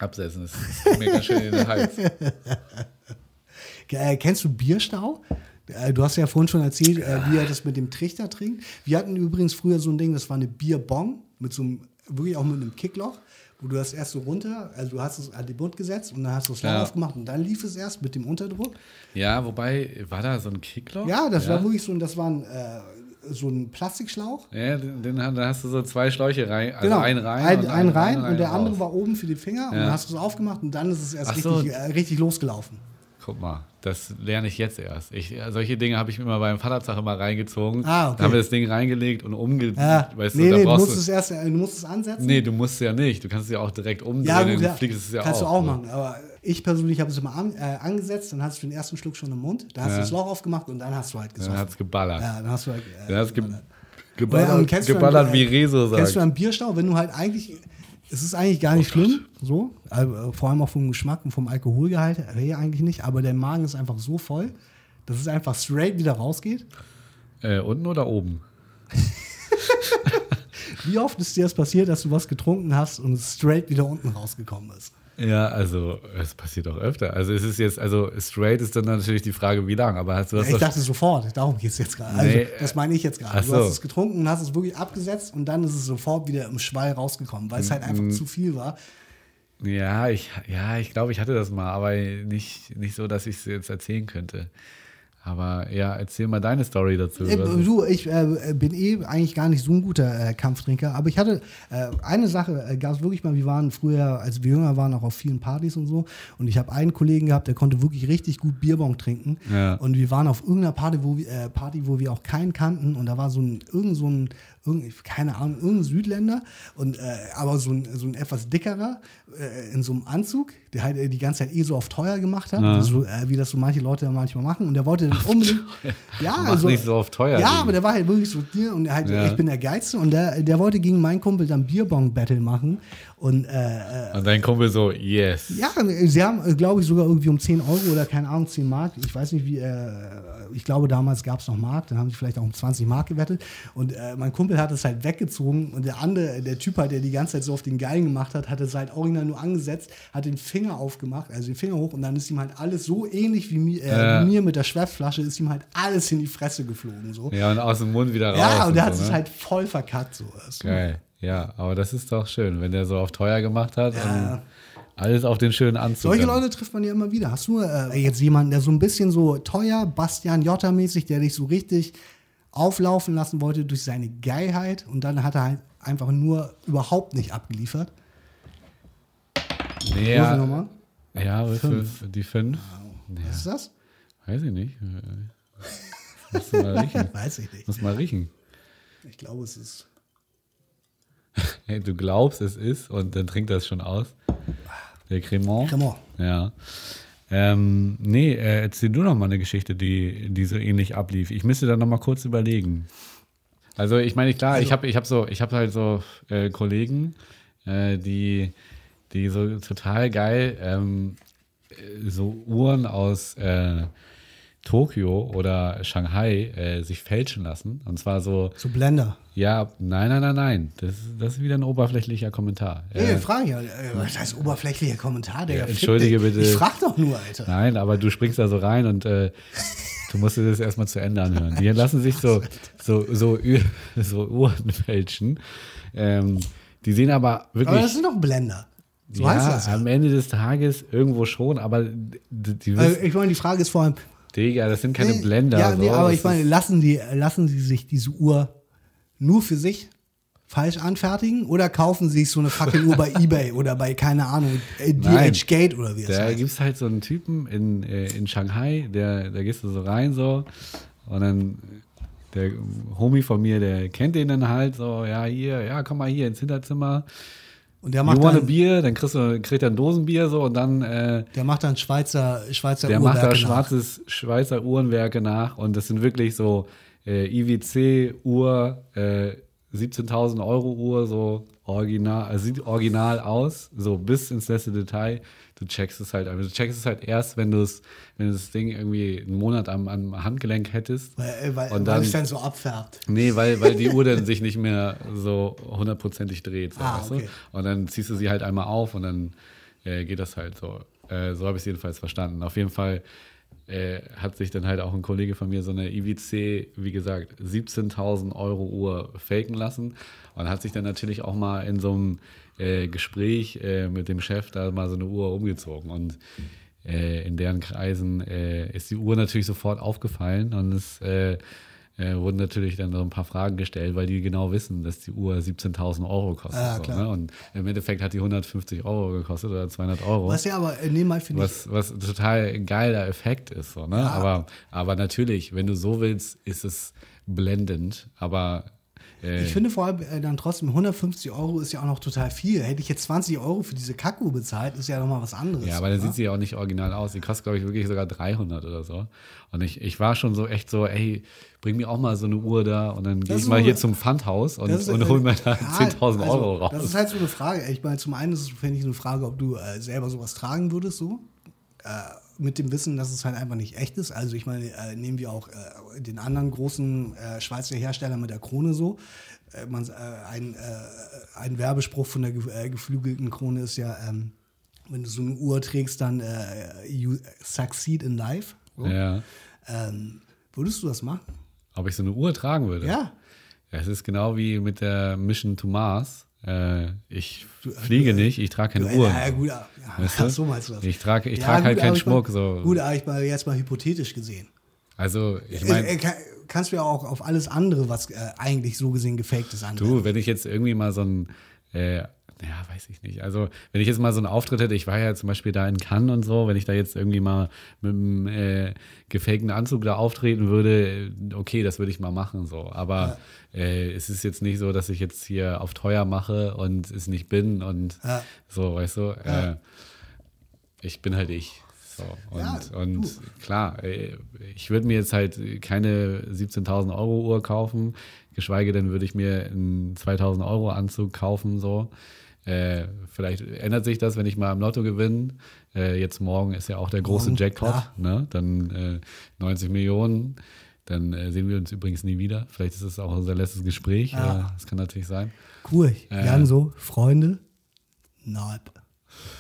absetzen. Das ist mir ganz schön in den Hals. Äh, kennst du Bierstau? Äh, Du hast ja vorhin schon erzählt, äh, wie er das mit dem Trichter trinkt. Wir hatten übrigens früher so ein Ding, das war eine Bierbong mit so einem, wirklich auch mit einem Kickloch, wo du das erst so runter, also du hast es an den Mund gesetzt und dann hast du es Ja. ja. aufgemacht und dann lief es erst mit dem Unterdruck. Ja, wobei, war da so ein Kickloch? Ja, das war wirklich so, ein- das war ein, äh, so ein Plastikschlauch. Ja, den, den, da hast du so zwei Schläuche rein, also Genau, einen rein. ein, und ein rein und einen der raus. andere war oben für die Finger und Ja. dann hast du es aufgemacht und dann ist es erst so. richtig, äh, richtig losgelaufen. Guck mal, das lerne ich jetzt erst. Ich, äh, solche Dinge habe ich mir mal beim Vaterzag immer reingezogen. Ah, okay. Da haben wir das Ding reingelegt und umge... Ja, weißt nee, du, da nee, du musst es erst, äh, du musst es ansetzen. Nee, du musst ja nicht. Du kannst es ja auch direkt umdrehen Ja, gut, und ja. du fliegst es ja Kannst auch. du auch machen. Aber ich persönlich habe es immer an, äh, angesetzt, dann hast du den ersten Schluck schon im Mund, dann hast Ja. du das Loch aufgemacht und dann hast du halt Dann gesoffen. hat es geballert. ja, dann hast du halt. Äh, Dann ge Oder, geballert, kennst du geballert einen, wie äh, Rezo sagt. Kennst du einen Bierstau, wenn du halt eigentlich. Es ist eigentlich gar nicht Oh schlimm, so. Also, vor allem auch vom Geschmack und vom Alkoholgehalt, hey, eigentlich nicht, aber der Magen ist einfach so voll, dass es einfach straight wieder rausgeht. Äh, unten oder oben? Wie oft ist dir das passiert, dass du was getrunken hast und es straight wieder unten rausgekommen ist? Ja, also es passiert auch öfter. Also es ist jetzt, also straight ist dann natürlich die Frage, wie lang, aber hast du das Ich doch- dachte sofort, darum geht es jetzt gerade. Also, Nee, das meine ich jetzt gerade. ach Du so. hast es getrunken hast es wirklich abgesetzt und dann ist es sofort wieder im Schwall rausgekommen, weil es halt Mhm. einfach zu viel war. Ja, ich, ja, ich glaube, ich hatte das mal, aber nicht, nicht so, dass ich es jetzt erzählen könnte. Aber ja, erzähl mal deine Story dazu. Äh, Du, ich äh, bin eh eigentlich gar nicht so ein guter äh, Kampftrinker, aber ich hatte äh, eine Sache, äh, gab es wirklich mal, wir waren früher, als wir jünger waren, auch auf vielen Partys und so und ich habe einen Kollegen gehabt, der konnte wirklich richtig gut Bierbong trinken Ja. und wir waren auf irgendeiner Party, wo wir, äh, Party, wo wir auch keinen kannten und da war so ein, irgend so ein, irgend, keine Ahnung, irgendein Südländer und äh, aber so ein, so ein etwas dickerer äh, in so einem Anzug, der halt äh, die ganze Zeit eh so auf teuer gemacht hat, Ja. so, äh, wie das so manche Leute manchmal machen und der wollte dann unbedingt, ja, Mach also, nicht so auf teuer. ja, aber der war halt wirklich so dir und halt, Ja. ich bin der Geilste und der, der wollte gegen meinen Kumpel dann Bierbong-Battle machen. Und äh, äh, Und dein Kumpel so, yes. ja, sie haben, glaube ich, sogar irgendwie um 10 Euro oder keine Ahnung, 10 Mark. Ich weiß nicht, wie, äh, ich glaube, damals gab es noch Mark, dann haben sie vielleicht auch um 20 Mark gewettet. Und äh, mein Kumpel hat es halt weggezogen und der andere, der Typ halt, der die ganze Zeit so auf den Geilen gemacht hat, hat es halt original nur angesetzt, hat den Finger aufgemacht, also den Finger hoch und dann ist ihm halt alles so ähnlich wie, mi- äh, wie mir mit der Schwertflasche, ist ihm halt alles in die Fresse geflogen. So. Ja, und aus dem Mund wieder raus. Ja, und der hat so, es ne? halt voll verkackt. So. Das- Geil. Ja, aber das ist doch schön, wenn der so auf teuer gemacht hat Ja. und alles auf den schönen Anzug. Solche Leute trifft man ja immer wieder. Hast du äh, jetzt jemanden, der so ein bisschen so teuer, Bastian Jotta-mäßig, der dich so richtig auflaufen lassen wollte durch seine Geilheit und dann hat er halt einfach nur überhaupt nicht abgeliefert? Nee, ja, ja, Würfel, die fünf. Was ist das? Weiß ich nicht. Muss mal riechen. Weiß ich nicht. Muss mal riechen. Ich glaube, es ist. Hey, du glaubst, es ist und dann trinkt das schon aus. Der Cremant. Cremant. Ja. Ähm, nee, äh, erzähl du noch mal eine Geschichte, die, die so ähnlich ablief. Ich müsste da noch mal kurz überlegen. Also ich meine, klar, ich habe ich hab so, ich habe halt so äh, Kollegen, äh, die, die so total geil ähm, äh, so Uhren aus äh, Tokio oder Shanghai äh, sich fälschen lassen. Und zwar so, So Blender. Ja, nein, nein, nein, nein. Das, das ist wieder ein oberflächlicher Kommentar. Ey, Äh, frage ja. Was heißt oberflächlicher Kommentar? Der Ja, entschuldige bitte. Ich frag doch nur, Alter. Nein, aber du springst da so rein und äh, du musst dir das erstmal zu Ende anhören. Die lassen sich so, so, so, so Uhren fälschen. Ähm, die sehen aber wirklich. Aber das sind doch Blender. So heißt ja, das ja. am Ende des Tages irgendwo schon, aber die, die Also ich meine, die Frage ist vor allem, Digga, das sind keine Nee, Blender. Ja, nee, so. aber Das ich meine, lassen, die, lassen sie sich diese Uhr nur für sich falsch anfertigen oder kaufen sie sich so eine fucking Uhr bei Ebay oder bei, keine Ahnung, äh. DH Gate oder wie es Da heißt. gibt es halt so einen Typen in, äh, in Shanghai, der, da gehst du so rein so und dann der Homie von mir, der kennt den dann halt so, ja, hier, ja, komm mal hier ins Hinterzimmer. Und der You macht a dann, Bier? Dann kriegst du, kriegt er ein Dosenbier so und dann äh, der macht dann Schweizer, Schweizer der macht da Uhrwerke nach. schwarzes Schweizer Uhrenwerke nach und das sind wirklich so äh, IWC-Uhr, äh, 17.000 Euro Uhr, so original, also sieht original aus, so bis ins letzte Detail. Du checkst es halt, aber du checkst es halt erst, wenn du es, wenn du das Ding irgendwie einen Monat am, am Handgelenk hättest. Weil, äh, weil, Und weil dann- es dann so abfärbt. Nee, weil, weil die Uhr dann sich nicht mehr so hundertprozentig dreht. So, Ah, weißt okay. du? Und dann ziehst du sie halt einmal auf und dann äh, geht das halt so. Äh, so habe ich es jedenfalls verstanden. Auf jeden Fall äh, hat sich dann halt auch ein Kollege von mir so eine IWC, wie gesagt, 17.000 Euro Uhr faken lassen und hat sich dann natürlich auch mal in so einem äh, Gespräch äh, mit dem Chef da mal so eine Uhr umgezogen und äh, in deren Kreisen äh, ist die Uhr natürlich sofort aufgefallen und es äh, wurden natürlich dann so ein paar Fragen gestellt, weil die genau wissen, dass die Uhr 17.000 Euro kostet. Ja, so, ne? Und im Endeffekt hat die 150 Euro gekostet oder 200 Euro. Was ja aber, äh, mal finde ich, Was, was ein total geiler Effekt ist. So, ne? Ja. aber, aber natürlich, wenn du so willst, ist es blendend. Aber äh, ich finde vor allem äh, dann trotzdem 150 Euro ist ja auch noch total viel. Hätte ich jetzt 20 Euro für diese Kackuhr bezahlt, ist ja nochmal was anderes. Ja, aber dann sieht sie ja auch nicht original aus. Die kostet, glaube ich, wirklich sogar 300 oder so. Und ich, ich war schon so echt so, ey, bring mir auch mal so eine Uhr da und dann gehe ich mal so- hier zum Pfandhaus und, ist, und äh, hol mir da ja, 10.000 also, Euro raus. Das ist halt so eine Frage. Ich meine, zum einen ist es, finde ich, eine Frage, ob du äh, selber sowas tragen würdest, so. Äh, mit dem Wissen, dass es halt einfach nicht echt ist. Also, ich meine, äh, nehmen wir auch äh, den anderen großen äh, Schweizer Hersteller mit der Krone so. Äh, man, äh, ein, äh, ein Werbespruch von der ge geflügelten Krone ist ja, ähm, wenn du so eine Uhr trägst, dann you succeed in life. So. ja. Ähm, würdest du das machen? Ob ich so eine Uhr tragen würde? Ja. Ja, Es ist genau wie mit der Mission to Mars. Äh, ich fliege nicht, ich trage keine Uhr. Ja, gut, ja, Weißt du? ach, so meinst du das. Ich trage ich Ja, trage halt gut, keinen Schmuck. Mal, So. Gut, aber ich mal jetzt mal hypothetisch gesehen. Also, ich Äh, meine, äh, kann, kannst du ja auch auf alles andere, was äh, eigentlich so gesehen gefaked ist, anwenden. Du, wenn ich jetzt irgendwie mal so ein, äh, ja, weiß ich nicht. Also, wenn ich jetzt mal so einen Auftritt hätte, ich war ja zum Beispiel da in Cannes und so, wenn ich da jetzt irgendwie mal mit einem äh, gefakten Anzug da auftreten würde, äh, okay, das würde ich mal machen, so. Aber äh, es ist jetzt nicht so, dass ich jetzt hier auf teuer mache und es nicht bin und Ja. so, weißt du. Äh, ich bin halt ich. So, und Ja, und du. klar, äh, ich würde mir jetzt halt keine 17.000 Euro Uhr kaufen, geschweige denn würde ich mir einen 2.000 Euro Anzug kaufen, so. Äh, vielleicht ändert sich das, wenn ich mal im Lotto gewinne. Äh, jetzt morgen ist ja auch der große Morgen, Jackpot, klar. ne? Dann äh, 90 Millionen. Dann äh, sehen wir uns übrigens nie wieder. Vielleicht ist es auch unser letztes Gespräch. Ja. Äh, das kann natürlich sein. Cool. Äh. Jan so, Freunde, nein.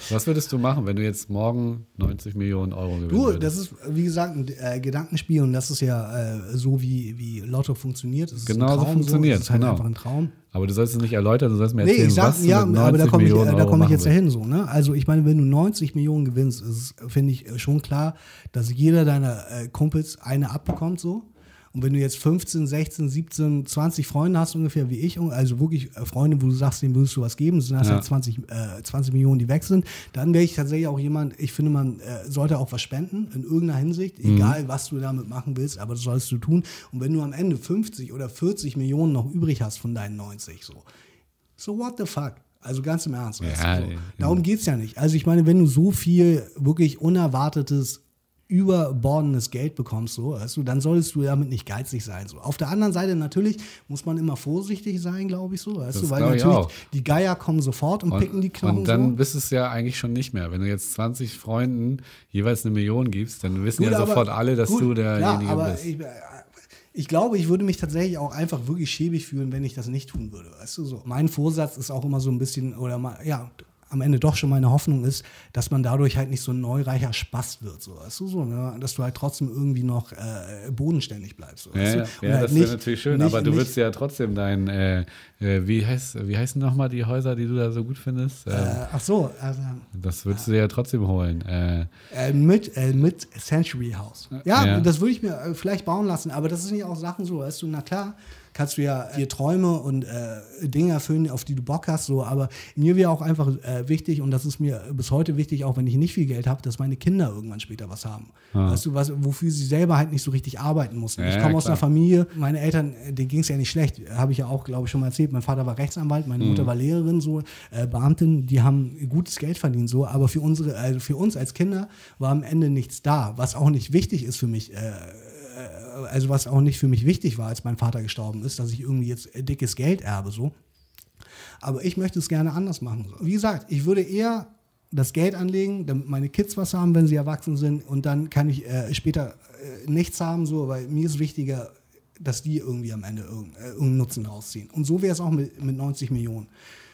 Was würdest du machen, wenn du jetzt morgen 90 Millionen Euro gewinnen Du, würdest? das ist, wie gesagt, ein äh, Gedankenspiel und das ist ja äh, so, wie, wie Lotto funktioniert. Es Genau so funktioniert, Es ist halt genau. einfach ein Traum. Aber du sollst es nicht erläutern, du sollst mir Nee, erzählen, ich sag, was du ja, mit aber da 90 komme ich, da komme ich jetzt ja willst. hin. So, ne? Also ich meine, wenn du 90 Millionen gewinnst, ist, finde ich schon klar, dass jeder deiner äh, Kumpels eine abbekommt so. Und wenn du jetzt 15, 16, 17, 20 Freunde hast ungefähr wie ich, also wirklich äh, Freunde, wo du sagst, denen würdest du was geben, das sind Ja. halt 20, äh, 20 Millionen, die weg sind, dann wäre ich tatsächlich auch jemand, ich finde, man äh, sollte auch was spenden, in irgendeiner Hinsicht, Mhm. egal was du damit machen willst, aber das sollst du tun. Und wenn du am Ende 50 oder 40 Millionen noch übrig hast von deinen 90, so, so what the fuck? Also ganz im Ernst. Ja, so. ja. Darum geht es ja nicht. Also ich meine, wenn du so viel wirklich unerwartetes, überbordendes Geld bekommst, so, weißt du, dann solltest du damit nicht geizig sein. So. Auf der anderen Seite natürlich muss man immer vorsichtig sein, glaube ich, so, weißt du, weil natürlich die Geier kommen sofort und, picken die Knochen. und dann so. bist es ja eigentlich schon nicht mehr. Wenn du jetzt 20 Freunden jeweils eine Million gibst, dann wissen Gut, ja aber- sofort alle, dass gut, du derjenige aber bist. Ich, ich glaube, ich würde mich tatsächlich auch einfach wirklich schäbig fühlen, wenn ich das nicht tun würde. Weißt du so? Mein Vorsatz ist auch immer so ein bisschen, oder mal, ja, am Ende doch schon meine Hoffnung ist, dass man dadurch halt nicht so ein neureicher Spast wird. So, weißt du so, ne? Dass du halt trotzdem irgendwie noch äh, bodenständig bleibst. So, weißt ja, du? ja, ja halt das wäre natürlich schön, nicht- aber du würdest ja trotzdem dein, äh, äh, wie heißt, wie heißen nochmal die Häuser, die du da so gut findest? Äh, Äh, ach so, also, das würdest du ja trotzdem holen. Äh, Äh, mit, mit Century House. Ja, Ja. das würde ich mir vielleicht bauen lassen, aber das sind ja auch Sachen so, weißt du, na klar, kannst du ja dir Träume und äh, Dinge erfüllen, auf die du Bock hast. So. Aber mir wäre auch einfach äh, wichtig, und das ist mir bis heute wichtig, auch wenn ich nicht viel Geld habe, dass meine Kinder irgendwann später was haben. Ah. Weißt du, was, wofür sie selber halt nicht so richtig arbeiten mussten. Ja, ich ja, komme aus klar. einer Familie, meine Eltern, äh, denen ging es ja nicht schlecht, habe ich ja auch, glaube ich, schon mal erzählt. Mein Vater war Rechtsanwalt, meine Mhm. Mutter war Lehrerin, so äh, Beamtin, die haben gutes Geld verdient, so, aber für unsere, also für uns als Kinder war am Ende nichts da, was auch nicht wichtig ist für mich. Äh, also was auch nicht für mich wichtig war, als mein Vater gestorben ist, dass ich irgendwie jetzt äh, dickes Geld erbe, so. Aber ich möchte es gerne anders machen. Wie gesagt, ich würde eher das Geld anlegen, damit meine Kids was haben, wenn sie erwachsen sind und dann kann ich äh, später äh, nichts haben, so, weil mir ist wichtiger, dass die irgendwie am Ende irgendeinen äh, irgendeinen Nutzen rausziehen. Und so wäre es auch mit, mit 90 Millionen.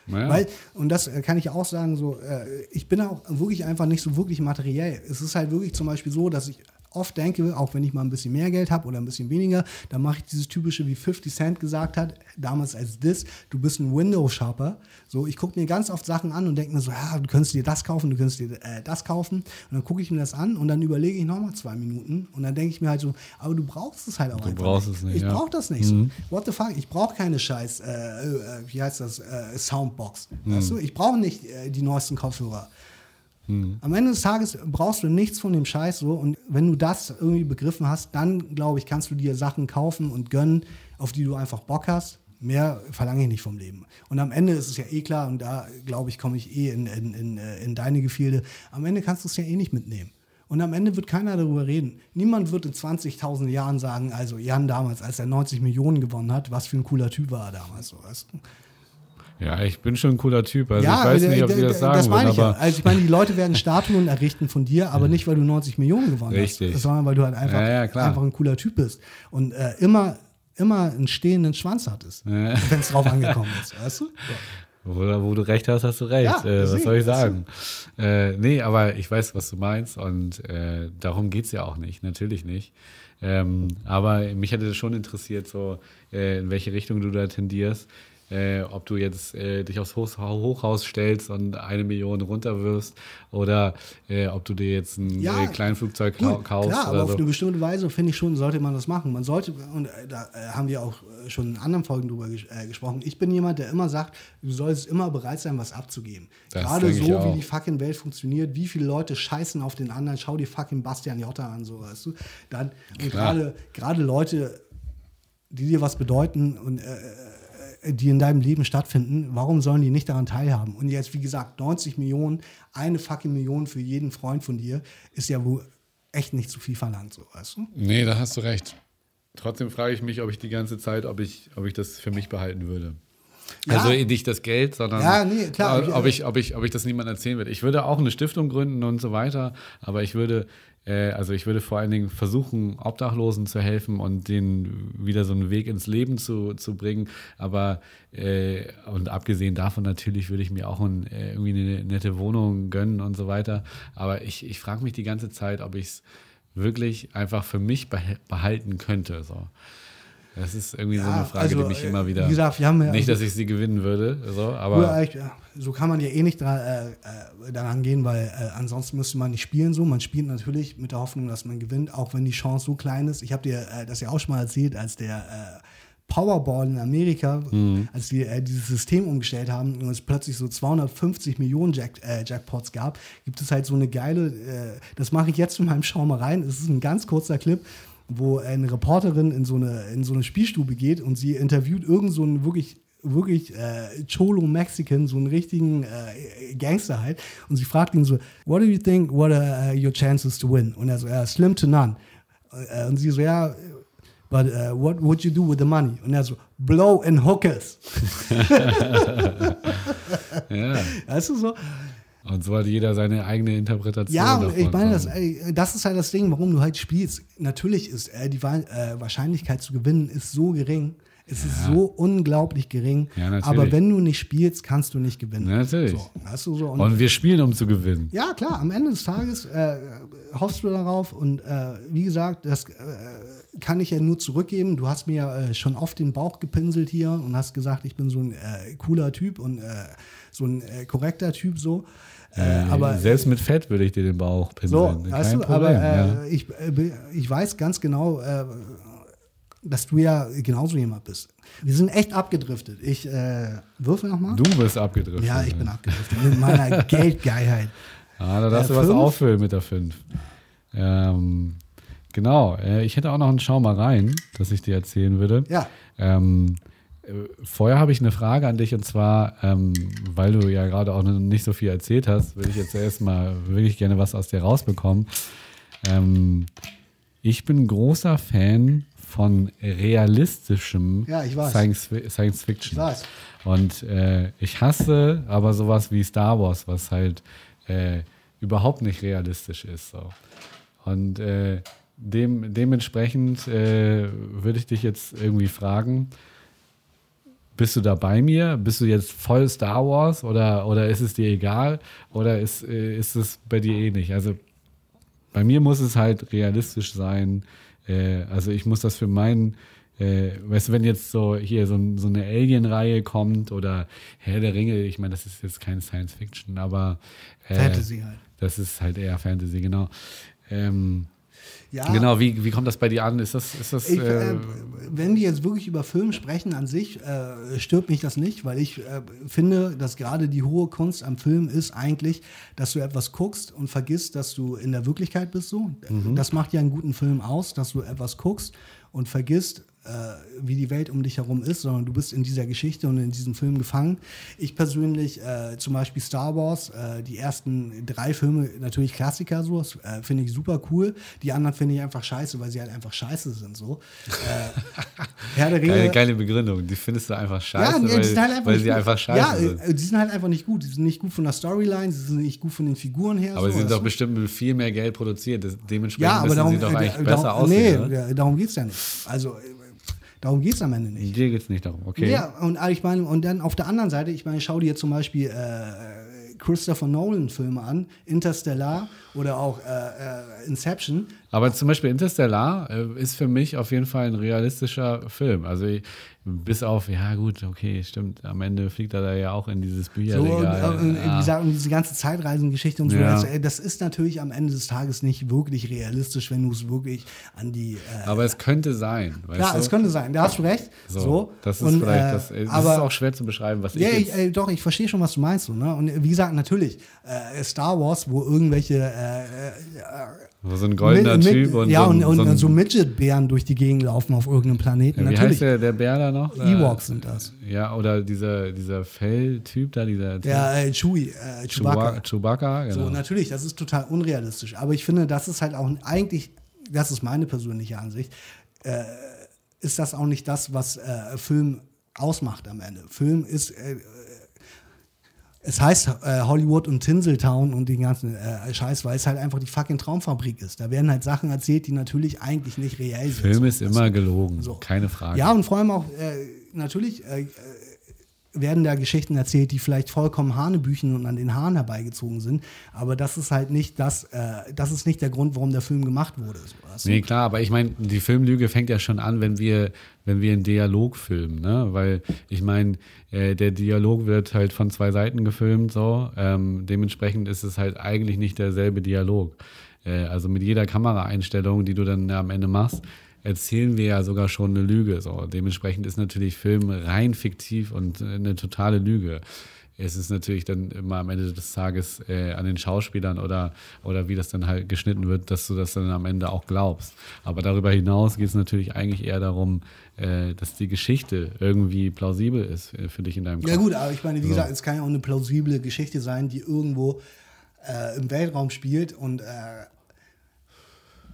Naja. Weil, und das äh, kann ich auch sagen, so, äh, ich bin auch wirklich einfach nicht so wirklich materiell. Es ist halt wirklich zum Beispiel so, dass ich oft denke, auch wenn ich mal ein bisschen mehr Geld habe oder ein bisschen weniger, dann mache ich dieses typische, wie 50 Cent gesagt hat, damals als Diss, du bist ein Window-Shopper. So, ich gucke mir ganz oft Sachen an und denke mir so, ja, du könntest dir das kaufen, du könntest dir äh, das kaufen. Und dann gucke ich mir das an und dann überlege ich nochmal zwei Minuten und dann denke ich mir halt so, aber du brauchst es halt auch Du einfach brauchst nicht. es nicht, Ich ja. brauche das nicht so. What the fuck? Ich brauche keine scheiß, äh, äh, wie heißt das, äh, Soundbox. Weißt du? Ich brauche nicht äh, die neuesten Kopfhörer. Am Ende des Tages brauchst du nichts von dem Scheiß so und wenn du das irgendwie begriffen hast, dann glaube ich, kannst du dir Sachen kaufen und gönnen, auf die du einfach Bock hast. Mehr verlange ich nicht vom Leben. Und am Ende ist es ja eh klar, und da glaube ich, komme ich eh in, in, in, äh, in deine Gefilde. Am Ende kannst du es ja eh nicht mitnehmen. Und am Ende wird keiner darüber reden. Niemand wird in 20.000 Jahren sagen, also Jan damals, als er 90 Millionen gewonnen hat, was für ein cooler Typ war er damals. So, weißt du? Ja, ich bin schon ein cooler Typ. Also ich weiß äh, nicht, ob d- sie das d- sagen das meine würden, ich ja. Also ich meine, die Leute werden Statuen errichten von dir, aber nicht, weil du 90 Millionen gewonnen Richtig. hast, sondern weil du halt einfach, Ja, ja, einfach ein cooler Typ bist und äh, immer, immer einen stehenden Schwanz hattest, Ja. wenn es drauf angekommen ist, weißt du? wo, wo du recht hast, hast du recht. Ja, äh, was soll ich sagen? Äh, nee, aber ich weiß, was du meinst und äh, darum geht es ja auch nicht, natürlich nicht. Ähm, aber mich hätte schon interessiert, so äh, in welche Richtung du da tendierst. Äh, ob du jetzt äh, dich aufs Hoch Hochhaus stellst und eine Million runterwirfst oder äh, ob du dir jetzt ein Ja, äh, Kleinflugzeug kau Gut, kaufst klar, aber oder auf so. eine bestimmte Weise finde ich schon, sollte man das machen. Man sollte, und äh, da äh, haben wir auch schon in anderen Folgen drüber ges gesprochen. Ich bin jemand, der immer sagt, du solltest immer bereit sein, was abzugeben. Das Gerade so, wie die fucking Welt funktioniert, wie viele Leute scheißen auf den anderen. Schau dir fucking Bastian Jotta an, so weißt du. Dann gerade Leute, die dir was bedeuten und äh, die in deinem Leben stattfinden, warum sollen die nicht daran teilhaben? Und jetzt, wie gesagt, 90 Millionen, eine fucking Million für jeden Freund von dir, ist ja wohl echt nicht zu viel verlangt, so, weißt du? Nee, da hast du recht. Trotzdem frage ich mich, ob ich die ganze Zeit, ob ich, ob ich das für mich behalten würde. Ja. Also nicht das Geld, sondern Ja, nee, klar. ob, ich, ob, ich, ob ich das niemandem erzählen würde. Ich würde auch eine Stiftung gründen und so weiter, aber ich würde, also ich würde vor allen Dingen versuchen, Obdachlosen zu helfen und denen wieder so einen Weg ins Leben zu, zu bringen. Aber äh, und abgesehen davon natürlich würde ich mir auch ein, äh, irgendwie eine nette Wohnung gönnen und so weiter. Aber ich, ich frage mich die ganze Zeit, ob ich es wirklich einfach für mich beh- behalten könnte. So. Das ist irgendwie so Ja, eine Frage, also, die mich äh, immer wieder. wie gesagt, wir haben ja- nicht, dass ich sie gewinnen würde, so, aber ja, so kann man ja eh nicht dran, äh, äh, daran gehen, weil äh, ansonsten müsste man nicht spielen so. Man spielt natürlich mit der Hoffnung, dass man gewinnt, auch wenn die Chance so klein ist. Ich habe dir äh, das ja auch schon mal erzählt, als der äh, Powerball in Amerika, Mhm. als die äh, dieses System umgestellt haben und es plötzlich so 250 Millionen Jack, äh, Jackpots gab, gibt es halt so eine geile, äh, das mache ich jetzt in meinem Schau mal rein, es ist ein ganz kurzer Clip, wo eine Reporterin in so eine, in so eine Spielstube geht und sie interviewt irgend so einen wirklich wirklich äh, Cholo Mexican, so einen richtigen äh, Gangster halt. Und sie fragt ihn so, what do you think, what are uh, your chances to win? Und er so, slim to none. Äh, und sie so, ja, but uh, what would you do with the money? Und er so, blow in hookers. ja. Weißt du so? Und so hat jeder seine eigene Interpretation. Ja, und ich meine, das, das ist halt das Ding, warum du halt spielst. Natürlich ist äh, die äh, Wahrscheinlichkeit zu gewinnen ist so gering. Es ist so unglaublich gering. Ja, natürlich. aber wenn du nicht spielst, kannst du nicht gewinnen. Natürlich. So, weißt du so? Und Und wir spielen, um zu gewinnen. Ja, klar, am Ende des Tages äh, hoffst du darauf und äh, wie gesagt, das äh, kann ich ja nur zurückgeben. Du hast mir ja äh, schon oft den Bauch gepinselt hier und hast gesagt, ich bin so ein cooler Typ und so ein korrekter Typ so. Äh, aber Selbst mit Fett würde ich dir den Bauch pinseln. so, Kein weißt du, Problem. aber ja. äh, ich, äh, be- ich weiß ganz genau, äh, dass du ja genauso jemand bist. Wir sind echt abgedriftet. Ich äh, würfel nochmal. Du bist abgedriftet. Ja, ich bin abgedriftet mit meiner Geldgeilheit. Ah, da darfst Äh, du was fünf? auffüllen mit der 5. Ähm, genau, äh, ich hätte auch noch einen Schau mal rein, das ich dir erzählen würde. Ja. Ähm, äh, vorher habe ich eine Frage an dich und zwar, ähm, weil du ja gerade auch nicht so viel erzählt hast, würde ich jetzt erstmal wirklich gerne was aus dir rausbekommen. Ähm, ich bin großer Fan von realistischem Ja, ich weiß. Science, Science Fiction. Und äh, ich hasse aber sowas wie Star Wars, was halt äh, überhaupt nicht realistisch ist. So. Und äh, dem, dementsprechend äh, würde ich dich jetzt irgendwie fragen, bist du da bei mir? Bist du jetzt voll Star Wars oder, oder ist es dir egal? Oder ist, äh, ist es bei dir eh nicht? Also bei mir muss es halt realistisch sein. Äh, also ich muss das für meinen, äh, weißt du, wenn jetzt so hier so, so eine Alien-Reihe kommt oder Herr der Ringe, ich meine, das ist jetzt kein Science Fiction, aber äh, Fantasy halt. Das ist halt eher Fantasy, genau. Ähm, Ja, Genau, wie, wie kommt das bei dir an? Ist das, ist das Ich, äh, äh, wenn wir jetzt wirklich über Film sprechen an sich, äh, stört mich das nicht, weil ich äh, finde, dass gerade die hohe Kunst am Film ist eigentlich, dass du etwas guckst und vergisst, dass du in der Wirklichkeit bist. So, Mhm. das macht ja einen guten Film aus, dass du etwas guckst und vergisst, wie die Welt um dich herum ist, sondern du bist in dieser Geschichte und in diesem Film gefangen. Ich persönlich, äh, zum Beispiel Star Wars, äh, die ersten drei Filme, natürlich Klassiker, so, äh, finde ich super cool. Die anderen finde ich einfach scheiße, weil sie halt einfach scheiße sind. So. Äh, Herr der Ringe. geile, geile Begründung. Die findest du einfach scheiße, ja, weil, die sind halt einfach weil nicht sie gut. einfach scheiße ja, sind. äh, die sind halt einfach nicht gut. Die sind nicht gut von der Storyline, sie sind nicht gut von den Figuren her. Aber so, sie sind weißt doch bestimmt mit viel mehr Geld produziert. Dementsprechend ja, aber müssen darum, sie doch äh, eigentlich darum, besser aussehen. Nee, oder? da- darum geht es ja nicht. Also, äh, darum geht es am Ende nicht. Dir geht es nicht darum, okay. Ja, und äh, ich meine, und dann auf der anderen Seite, ich meine, schau dir zum Beispiel äh, Christopher Nolan-Filme an, Interstellar oder auch äh, äh, Inception. Aber zum Beispiel Interstellar äh, ist für mich auf jeden Fall ein realistischer Film. Also ich, bis auf, ja gut, okay, stimmt, am Ende fliegt er da ja auch in dieses So, und, Bücherregal. äh, und, wie ja. gesagt, und diese ganze Zeitreisengeschichte und so, Ja. das, äh, das ist natürlich am Ende des Tages nicht wirklich realistisch, wenn du es wirklich an die. Äh, Aber es könnte sein, weißt ja, du? es könnte sein, da hast du recht. So, so, das ist Und, vielleicht, äh, das, das aber, ist auch schwer zu beschreiben, was Ja, ich äh, doch, ich verstehe schon, was du meinst. So, ne? Und wie gesagt, natürlich, äh, Star Wars, wo irgendwelche äh, so ein goldener mit- Typ und ja, so, ein- und, und, so, Midget-Bären durch die Gegend laufen auf irgendeinem Planeten. ja, wie natürlich. heißt der, der Bär da noch? Ewoks sind das. Ja, oder dieser, dieser Felltyp da, dieser Ja, äh, Chewie, äh, Chewbacca. Chewbacca, genau. So, natürlich, das ist total unrealistisch. Aber ich finde, das ist halt auch eigentlich, das ist meine persönliche Ansicht, äh, ist das auch nicht das, was äh, Film ausmacht am Ende. Film ist, äh, äh, es heißt äh, Hollywood und Tinseltown und den ganzen äh, Scheiß, weil es halt einfach die fucking Traumfabrik ist. Da werden halt Sachen erzählt, die natürlich eigentlich nicht reell sind. Film ist immer gelogen, So. keine Frage. ja, und vor allem auch, äh, natürlich äh, äh, werden da Geschichten erzählt, die vielleicht vollkommen Hanebüchen und an den Haaren herbeigezogen sind. Aber das ist halt nicht das, äh, das ist nicht der Grund, warum der Film gemacht wurde. So, weißt du? Nee, klar, aber ich meine, die Filmlüge fängt ja schon an, wenn wir, wenn wir einen Dialog filmen, ne? Weil ich meine, äh, der Dialog wird halt von zwei Seiten gefilmt, so. Ähm, dementsprechend ist es halt eigentlich nicht derselbe Dialog. Äh, also mit jeder Kameraeinstellung, die du dann am Ende machst, erzählen wir ja sogar schon eine Lüge. So. Dementsprechend ist natürlich Film rein fiktiv und äh, eine totale Lüge. Es ist natürlich dann immer am Ende des Tages äh, an den Schauspielern oder, oder wie das dann halt geschnitten wird, dass du das dann am Ende auch glaubst. Aber darüber hinaus geht es natürlich eigentlich eher darum, äh, dass die Geschichte irgendwie plausibel ist äh, für dich in deinem Kopf. Ja gut, aber ich meine, wie So. gesagt, es kann ja auch eine plausible Geschichte sein, die irgendwo äh, im Weltraum spielt und äh,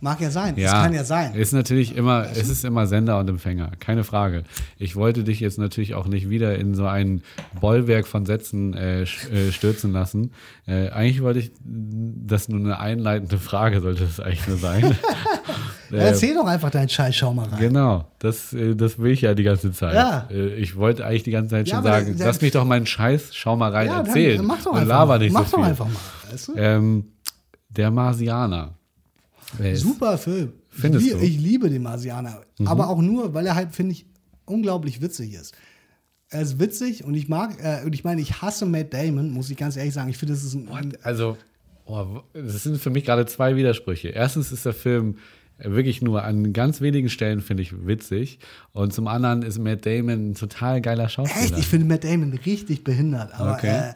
mag ja sein. Es kann ja sein. Ist natürlich immer, es ist immer Sender und Empfänger, keine Frage. Ich wollte dich jetzt natürlich auch nicht wieder in so ein Bollwerk von Sätzen äh, äh, stürzen lassen. Äh, eigentlich wollte ich, das nur eine einleitende Frage sollte das eigentlich nur sein. Ja, Erzähl doch einfach deinen Scheiß, schau mal rein. Genau, das, äh, das will ich ja die ganze Zeit. Ja. Äh, Ich wollte eigentlich die ganze Zeit Ja, schon sagen, der- lass mich doch meinen Scheiß, schau mal rein, Ja, dann- erzählen. dann mach doch und einfach laber mal. nicht Mach so doch viel. einfach mal. Weißt du? Ähm, der Marsianer. Wer ist- Super Film. Findest ich, du? Mhm. ich liebe den Marsianer. Aber auch nur, weil er halt, finde ich, unglaublich witzig ist. Er ist witzig und ich mag, äh, und ich meine, ich hasse Matt Damon, muss ich ganz ehrlich sagen. Ich finde, das ist ein. Also, oh, das sind für mich gerade zwei Widersprüche. Erstens ist der Film wirklich nur an ganz wenigen Stellen finde ich witzig. Und zum anderen ist Matt Damon ein total geiler Schauspieler. Echt? Ich finde Matt Damon richtig behindert. Aber Okay. äh,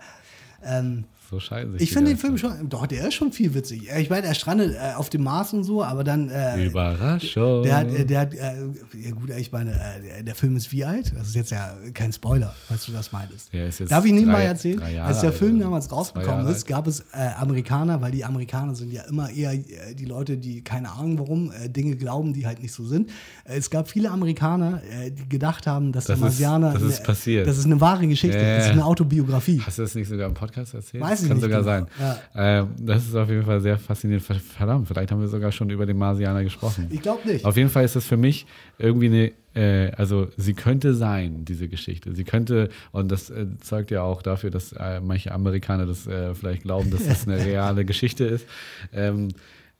ähm, so scheiden sich ich finde den Film schon, doch, der ist schon viel witzig. Ich meine, er strandet äh, auf dem Mars und so, aber dann. Äh, Überraschung. Der hat, äh, der hat, äh, ja gut, ich meine, äh, der, der Film ist wie alt? Das ist jetzt ja kein Spoiler, falls du das meintest. Der ist jetzt Darf ich nebenbei erzählen? Als der Film damals rausgekommen ist, gab es äh, Amerikaner, weil die Amerikaner sind ja immer eher die Leute, die keine Ahnung warum, Dinge glauben, die halt nicht so sind. Es gab viele Amerikaner, die gedacht haben, dass Das der ist- Marsianer. das ist eine- passiert. Das ist eine wahre Geschichte, das ist eine Autobiografie. Hast du das nicht sogar im Podcast erzählt? Weiß ich Kann nicht sogar genau. sein. Ja. Ähm, das ist auf jeden Fall sehr faszinierend. Verdammt, vielleicht haben wir sogar schon über den Marsianer gesprochen. Ich glaube nicht. Auf jeden Fall ist das für mich irgendwie eine, äh, also sie könnte sein, diese Geschichte. Sie könnte, und das äh, zeugt ja auch dafür, dass äh, manche Amerikaner das äh, vielleicht glauben, dass das eine reale Geschichte ist. Ähm,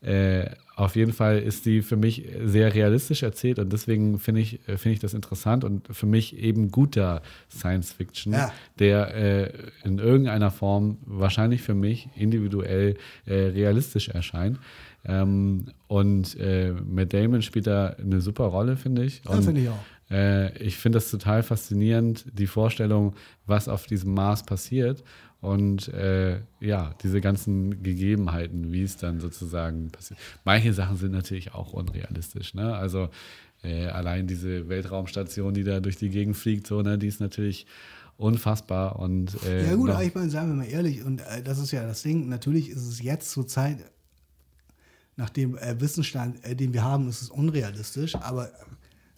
äh, auf jeden Fall ist die für mich sehr realistisch erzählt und deswegen finde ich, äh, finde ich das interessant und für mich eben guter Science Fiction, Ja. der äh, in irgendeiner Form wahrscheinlich für mich individuell äh, realistisch erscheint. Ähm, und äh, Matt Damon spielt da eine super Rolle, finde ich. Ja, Und, finde ich auch. Äh, ich finde das total faszinierend, die Vorstellung, was auf diesem Mars passiert. Und äh, ja, diese ganzen Gegebenheiten, wie es dann sozusagen passiert. Manche Sachen sind natürlich auch unrealistisch. Ne? Also äh, allein diese Weltraumstation, die da durch die Gegend fliegt, so, ne, die ist natürlich unfassbar. Und, äh, Ja gut, aber ich meine, sagen wir mal ehrlich, und äh, das ist ja das Ding, natürlich ist es jetzt zur Zeit, nach dem äh, Wissensstand, äh, den wir haben, ist es unrealistisch, aber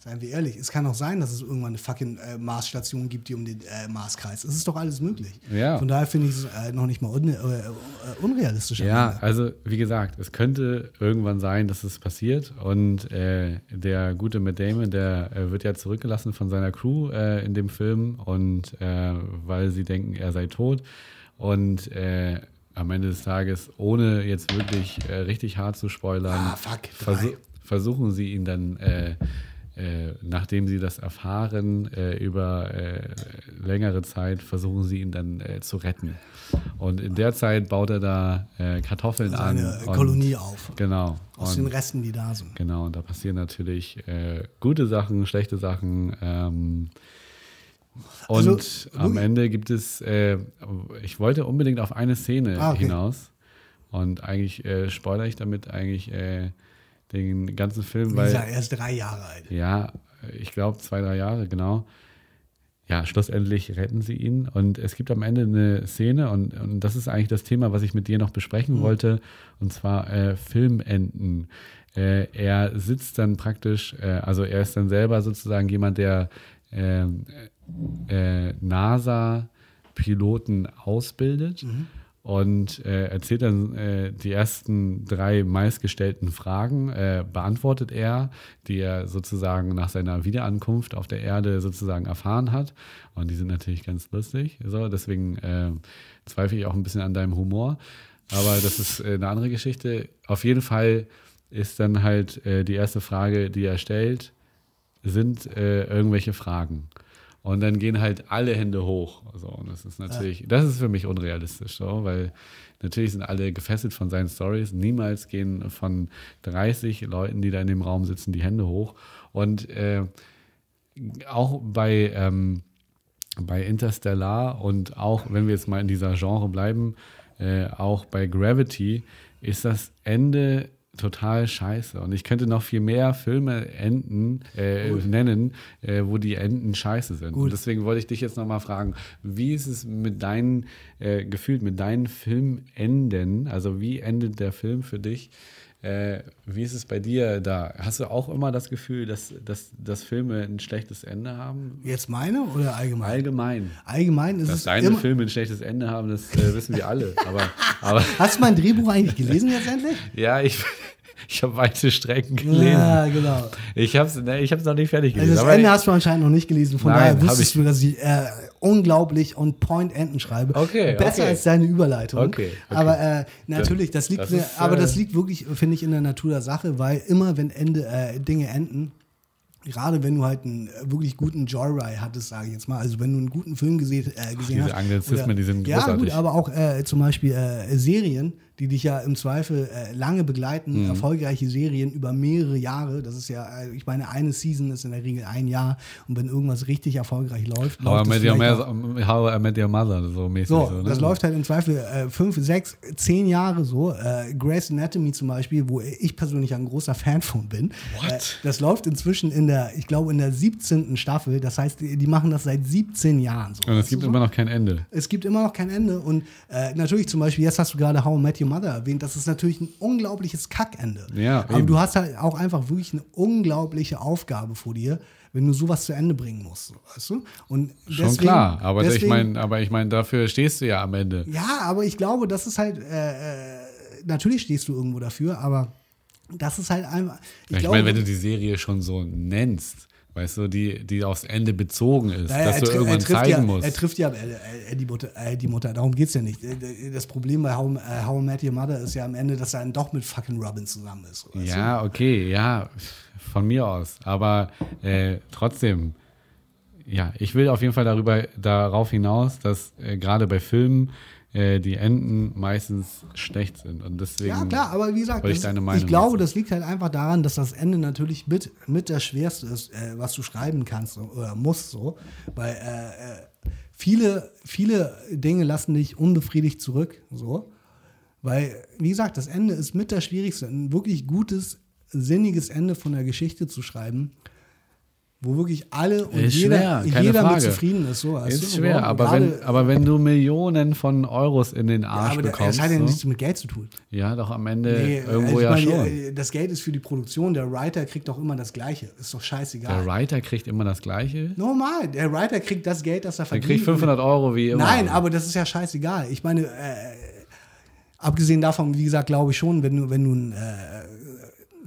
seien wir ehrlich, es kann auch sein, dass es irgendwann eine fucking äh, Marsstation gibt, die um den äh, Mars kreist. Es ist doch alles möglich. Ja. Von daher finde ich es äh, noch nicht mal un äh, äh, unrealistisch. Ja, also wie gesagt, es könnte irgendwann sein, dass es passiert. Und äh, der gute Matt Damon, der wird ja zurückgelassen von seiner Crew in dem Film und weil sie denken, er sei tot. Und am Ende des Tages, ohne jetzt wirklich richtig hart zu spoilern, Ah, fuck, versuchen sie ihn dann, äh, nachdem sie das erfahren, äh, über äh, längere Zeit, versuchen sie ihn dann äh, zu retten. Und in der Zeit baut er da äh, Kartoffeln Seine an. und- Kolonie auf. Genau. Aus Und- den Resten, die da sind. Genau, und da passieren natürlich gute Sachen, schlechte Sachen. Ähm, und Also, am Ende gibt es, ich wollte unbedingt auf eine Szene Ah, okay. hinaus. Und eigentlich spoilere ich damit eigentlich den ganzen Film, weil, gesagt, er ist drei Jahre alt. ja, ich glaube zwei, drei Jahre, genau. Ja, schlussendlich retten sie ihn. Und es gibt am Ende eine Szene, und, und das ist eigentlich das Thema, was ich mit dir noch besprechen Mhm. wollte, und zwar äh, Filmenden. Äh, er sitzt dann praktisch, äh, also er ist dann selber sozusagen jemand, der ähm, äh, NASA-Piloten ausbildet und äh, erzählt dann äh, die ersten drei meistgestellten Fragen, äh, beantwortet er, die er sozusagen nach seiner Wiederankunft auf der Erde sozusagen erfahren hat. Und die sind natürlich ganz lustig. So, deswegen äh, zweifle ich auch ein bisschen an deinem Humor. Aber das ist äh, eine andere Geschichte. Auf jeden Fall ist dann halt äh, die erste Frage, die er stellt, sind irgendwelche Fragen. Und dann gehen halt alle Hände hoch. So, und das ist natürlich, das ist für mich unrealistisch, so, weil natürlich sind alle gefesselt von seinen Stories. Niemals gehen von 30 Leuten, die da in dem Raum sitzen, die Hände hoch. Und äh, auch bei, ähm, bei Interstellar und auch, wenn wir jetzt mal in dieser Genre bleiben, äh, auch bei Gravity ist das Ende total scheiße. Und ich könnte noch viel mehr Filme enden, äh, nennen, äh, wo die Enden scheiße sind. Gut. Und deswegen wollte ich dich jetzt nochmal fragen, wie ist es mit deinen, äh, gefühlt mit deinen Filmenden? Also wie endet der Film für dich? Äh, wie ist es bei dir da? Hast du auch immer das Gefühl, dass, dass, dass Filme ein schlechtes Ende haben? Jetzt meine oder allgemein? Allgemein. Allgemein ist Dass es deine immer. Filme ein schlechtes Ende haben, das äh, wissen wir alle. Aber, aber Hast du mein Drehbuch eigentlich gelesen jetzt endlich? ja, ich, ich habe weite Strecken gelesen. Ja, genau. Ich habe es ne, ich hab's noch nicht fertig Also gelesen. das aber Ende hast du anscheinend noch nicht gelesen. Von Nein, daher wusstest ich. du, dass ich äh, unglaublich on point Enden schreibe. Okay, Besser okay. als deine Überleitung. Okay, okay. Aber äh, natürlich, das liegt, das ist, aber äh, das liegt wirklich, finde ich, in der Natur der Sache, weil immer, wenn Ende, äh, Dinge enden, Gerade wenn du halt einen äh, wirklich guten Joyride hattest, sage ich jetzt mal, also wenn du einen guten Film gesehen, äh, gesehen diese hast. Anglizismen, oder- die sind Ja, großartig. gut, aber auch äh, zum Beispiel äh, Serien, die dich ja im Zweifel äh, lange begleiten, Mhm. erfolgreiche Serien über mehrere Jahre. Das ist ja, äh, ich meine, eine Season ist in der Regel ein Jahr und wenn irgendwas richtig erfolgreich läuft, How I, läuft es met your Mother, How I Met Your Mother, so mäßig. so, So, ne? das läuft halt im Zweifel äh, fünf, sechs, zehn Jahre so. Äh, Grey's Anatomy zum Beispiel, wo ich persönlich ein großer Fan von bin. What? Äh, das läuft inzwischen in der, ich glaube, in der 17. Staffel. Das heißt, die, die machen das seit 17 Jahren so. Und es gibt so? immer noch kein Ende. Es gibt immer noch kein Ende. Und äh, natürlich zum Beispiel, jetzt hast du gerade How I Met Your Mother erwähnt, das ist natürlich ein unglaubliches Kackende. Ja, Aber eben. du hast halt auch einfach wirklich eine unglaubliche Aufgabe vor dir, wenn du sowas zu Ende bringen musst. Weißt du? Und Schon deswegen- klar, aber ich deswegen- meine, aber ich meine, dafür stehst du ja am Ende. ja, aber ich glaube, das ist halt, äh, äh, natürlich stehst du irgendwo dafür, aber das ist halt einmal. Ich, Ich, glaube, meine, wenn du die Serie schon so nennst, weißt du, die, die aufs Ende bezogen ist, naja, dass du irgendwann zeigen ja, musst. Er trifft ja äh, äh, die, Mutter, äh, die Mutter, darum geht es ja nicht. Äh, Das Problem bei How, äh, How I Met Your Mother ist ja am Ende, dass er dann doch mit fucking Robin zusammen ist. Ja, okay, ja, von mir aus. Aber äh, trotzdem, ja, ich will auf jeden Fall darüber, darauf hinaus, dass äh, gerade bei Filmen äh, die Enden meistens schlecht sind. Und deswegen. Ja, klar, aber wie gesagt, ich deine ich, Meinung glaube, wissen. das liegt halt einfach daran, dass das Ende natürlich mit, mit das Schwerste ist, äh, was du schreiben kannst oder musst so. Weil äh, äh, viele, viele Dinge lassen dich unbefriedigt zurück. So. Weil, wie gesagt, das Ende ist mit das Schwierigste. Ein wirklich gutes, sinniges Ende von der Geschichte zu schreiben, wo wirklich alle und Ist jeder, schwer, jeder mit zufrieden ist. So, Ist du? schwer, aber wenn, aber wenn du Millionen von Euros in den ja, Arsch aber der- bekommst, das hat ja so, nichts mit Geld zu tun. ja, doch am Ende Nee, irgendwo ich ja meine, schon. äh, Das Geld ist für die Produktion, der Writer kriegt doch immer das Gleiche. Ist doch scheißegal. Der Writer kriegt immer das Gleiche. Normal, der Writer kriegt das Geld, das er Der verdient. kriegt 500 Euro wie immer. Nein, aber das ist ja scheißegal. Ich meine, äh, abgesehen davon, wie gesagt, glaube ich schon, wenn du, wenn du ein, äh,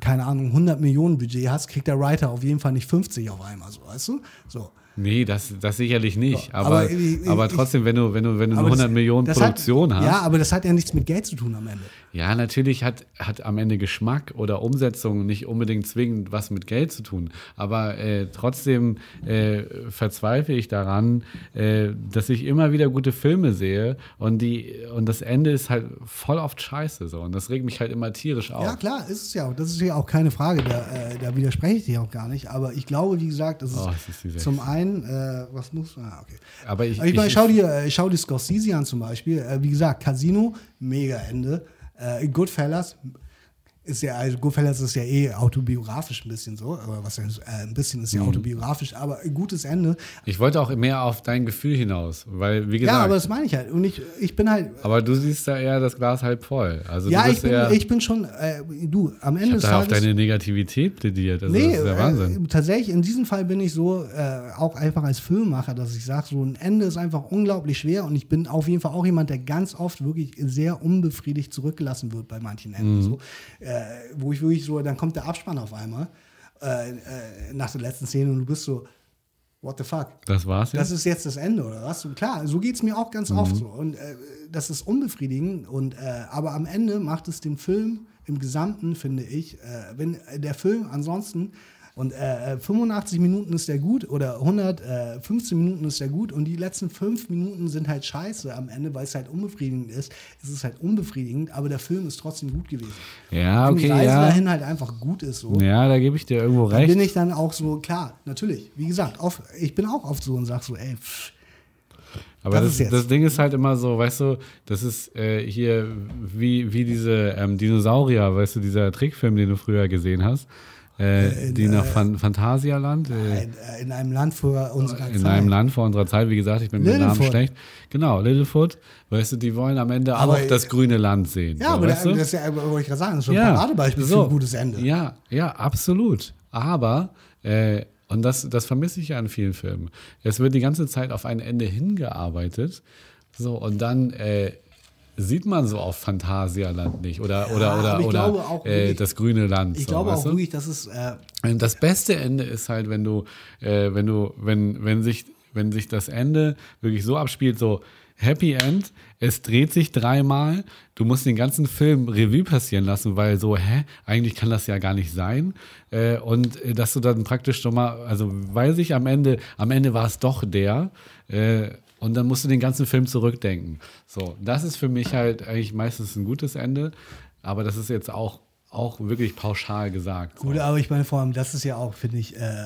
keine Ahnung, 100 Millionen Budget hast, kriegt der Writer auf jeden Fall nicht 50 auf einmal, so, weißt du? So. Nee, das, das sicherlich nicht. So, aber, aber aber, ich- ich- trotzdem, wenn du, wenn du, wenn du eine Aber das- 100 Millionen das Produktion hat, hast. Ja, aber das hat ja nichts mit Geld zu tun am Ende. Ja, natürlich hat, hat am Ende Geschmack oder Umsetzung nicht unbedingt zwingend was mit Geld zu tun. Aber äh, trotzdem äh, verzweifle ich daran, äh, dass ich immer wieder gute Filme sehe und, die, und das Ende ist halt voll oft scheiße. So. Und das regt mich halt immer tierisch auf. Ja, klar, ist es ja auch. Das ist ja auch keine Frage, da, äh, da widerspreche ich dir auch gar nicht. Aber ich glaube, wie gesagt, das ist, Oh, es ist zum einen, äh, was muss, ah, okay. Aber ich, Aber ich meine, ich- schau dir, äh, schau dir Scorsese an zum Beispiel. Wie gesagt, Casino, mega Ende. Äh, Goodfellas ist ja, also Goodfellas ist ja eh autobiografisch ein bisschen so, aber was heißt, äh, ein bisschen Mhm. ist ja autobiografisch, aber ein gutes Ende. ich wollte auch mehr auf dein Gefühl hinaus, weil, wie gesagt, Ja, aber das meine ich halt. Und ich, ich bin halt, aber du siehst da eher das Glas halb voll. Also ja, ich bin, eher, ich bin schon, äh, du, am Ende ich des da auf deine Negativität plädiert. Also Nee, das ist der Wahnsinn. Äh, tatsächlich, in diesem Fall bin ich so, äh, auch einfach als Filmemacher, dass ich sage, so ein Ende ist einfach unglaublich schwer und ich bin auf jeden Fall auch jemand, der ganz oft wirklich sehr unbefriedigt zurückgelassen wird bei manchen Enden. Mhm. So, äh, wo ich wirklich so, dann kommt der Abspann auf einmal äh, äh, nach der letzten Szene und du bist so, what the fuck? das war's jetzt? Das ist jetzt das Ende, oder was? Und klar, so geht es mir auch ganz Mhm. oft so. Und äh, das ist unbefriedigend. Und, äh, aber am Ende macht es den Film im Gesamten, finde ich, wenn der Film ansonsten und äh, 85 Minuten ist der gut oder 115 Minuten ist der gut und die letzten fünf Minuten sind halt scheiße am Ende, weil es halt unbefriedigend ist. Es ist halt unbefriedigend, aber der Film ist trotzdem gut gewesen. ja, Wenn die okay, Reise ja. dahin halt einfach gut ist so. Ja, da gebe ich dir irgendwo recht. bin ich dann auch so, klar, natürlich, wie gesagt, oft, ich bin auch oft so und sag so, ey, pff, Aber Das das, das. Ding ist halt immer so, weißt du, das ist äh, hier wie, wie diese ähm, Dinosaurier, weißt du, dieser Trickfilm, den du früher gesehen hast, äh, die nach Fan Phantasialand, äh, in, äh, in einem Land vor unserer in Zeit. einem Land vor unserer Zeit, wie gesagt, ich bin mit dem Namen Littlefoot. schlecht. Genau, Littlefoot, weißt du, die wollen am Ende Aber, auch das grüne Land sehen. Ja, so, aber das ist ja, wollte ich gerade sagen, das ist schon Ja, ein Paradebeispiel so. für ein gutes Ende. Ja, ja, absolut. Aber, äh, und das, das vermisse ich ja in vielen Filmen. Es wird die ganze Zeit auf ein Ende hingearbeitet. So, und dann äh, sieht man so auf Phantasialand nicht. Oder, oder, aber oder, ich oder auch äh, wirklich- das grüne Land. Ich so, glaube auch wirklich, dass es äh, Das beste Ende ist halt, wenn du, äh, wenn du, wenn, wenn sich, wenn sich das Ende wirklich so abspielt, so Happy End, es dreht sich dreimal, du musst den ganzen Film Revue passieren lassen, weil so, hä, eigentlich kann das ja gar nicht sein. Äh, und äh, dass du dann praktisch schon mal, also weil sich am Ende, am Ende war es doch der, äh, Und dann musst du den ganzen Film zurückdenken. So, das ist für mich halt eigentlich meistens ein gutes Ende. Aber das ist jetzt auch, auch wirklich pauschal gesagt. Gut, aber ich meine, vor allem, das ist ja auch, finde ich, äh,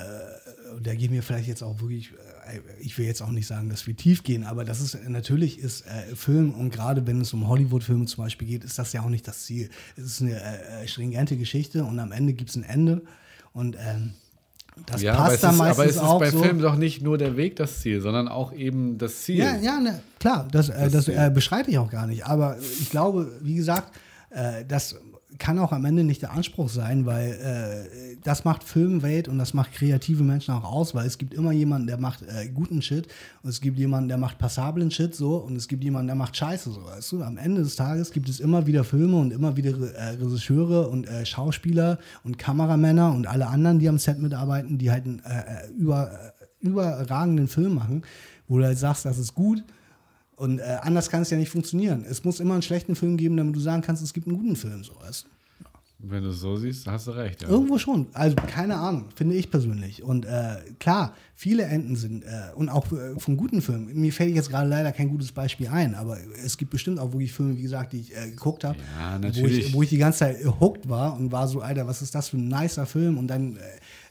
da gehen wir vielleicht jetzt auch wirklich, äh, ich will jetzt auch nicht sagen, dass wir tief gehen, aber das ist, natürlich ist äh, Film und gerade wenn es um Hollywood-Filme zum Beispiel geht, ist das ja auch nicht das Ziel. Es ist eine äh, stringente Geschichte und am Ende gibt es ein Ende und ähm, das ja, passt aber dann es ist, meistens aber es ist auch bei so. Filmen doch nicht nur der Weg das Ziel, sondern auch eben das Ziel. Ja, ja, ne, klar, das, äh, Das das äh, beschreite ich auch gar nicht. Aber ich glaube, wie gesagt, äh, das kann auch am Ende nicht der Anspruch sein, weil äh, das macht Filmwelt und das macht kreative Menschen auch aus, weil es gibt immer jemanden, der macht äh, guten Shit und es gibt jemanden, der macht passablen Shit so und es gibt jemanden, der macht Scheiße so. Weißt du? Am Ende des Tages gibt es immer wieder Filme und immer wieder äh, Regisseure und äh, Schauspieler und Kameramänner und alle anderen, die am Set mitarbeiten, die halt einen äh, äh, über, überragenden Film machen, wo du halt sagst, das ist gut. Und äh, anders kann es ja nicht funktionieren. Es muss immer einen schlechten Film geben, damit du sagen kannst, es gibt einen guten Film. So, weißt du? Wenn du es so siehst, hast du recht. Ja. Irgendwo schon. Also keine Ahnung, finde ich persönlich. Und äh, klar, viele Enden sind, äh, und auch äh, von guten Filmen, mir fällt jetzt gerade leider kein gutes Beispiel ein, aber es gibt bestimmt auch wirklich Filme, wie gesagt, die ich äh, geguckt habe, Ja, wo, ich, wo ich die ganze Zeit hooked war und war so, Alter, was ist das für ein nicer Film? Und dann äh,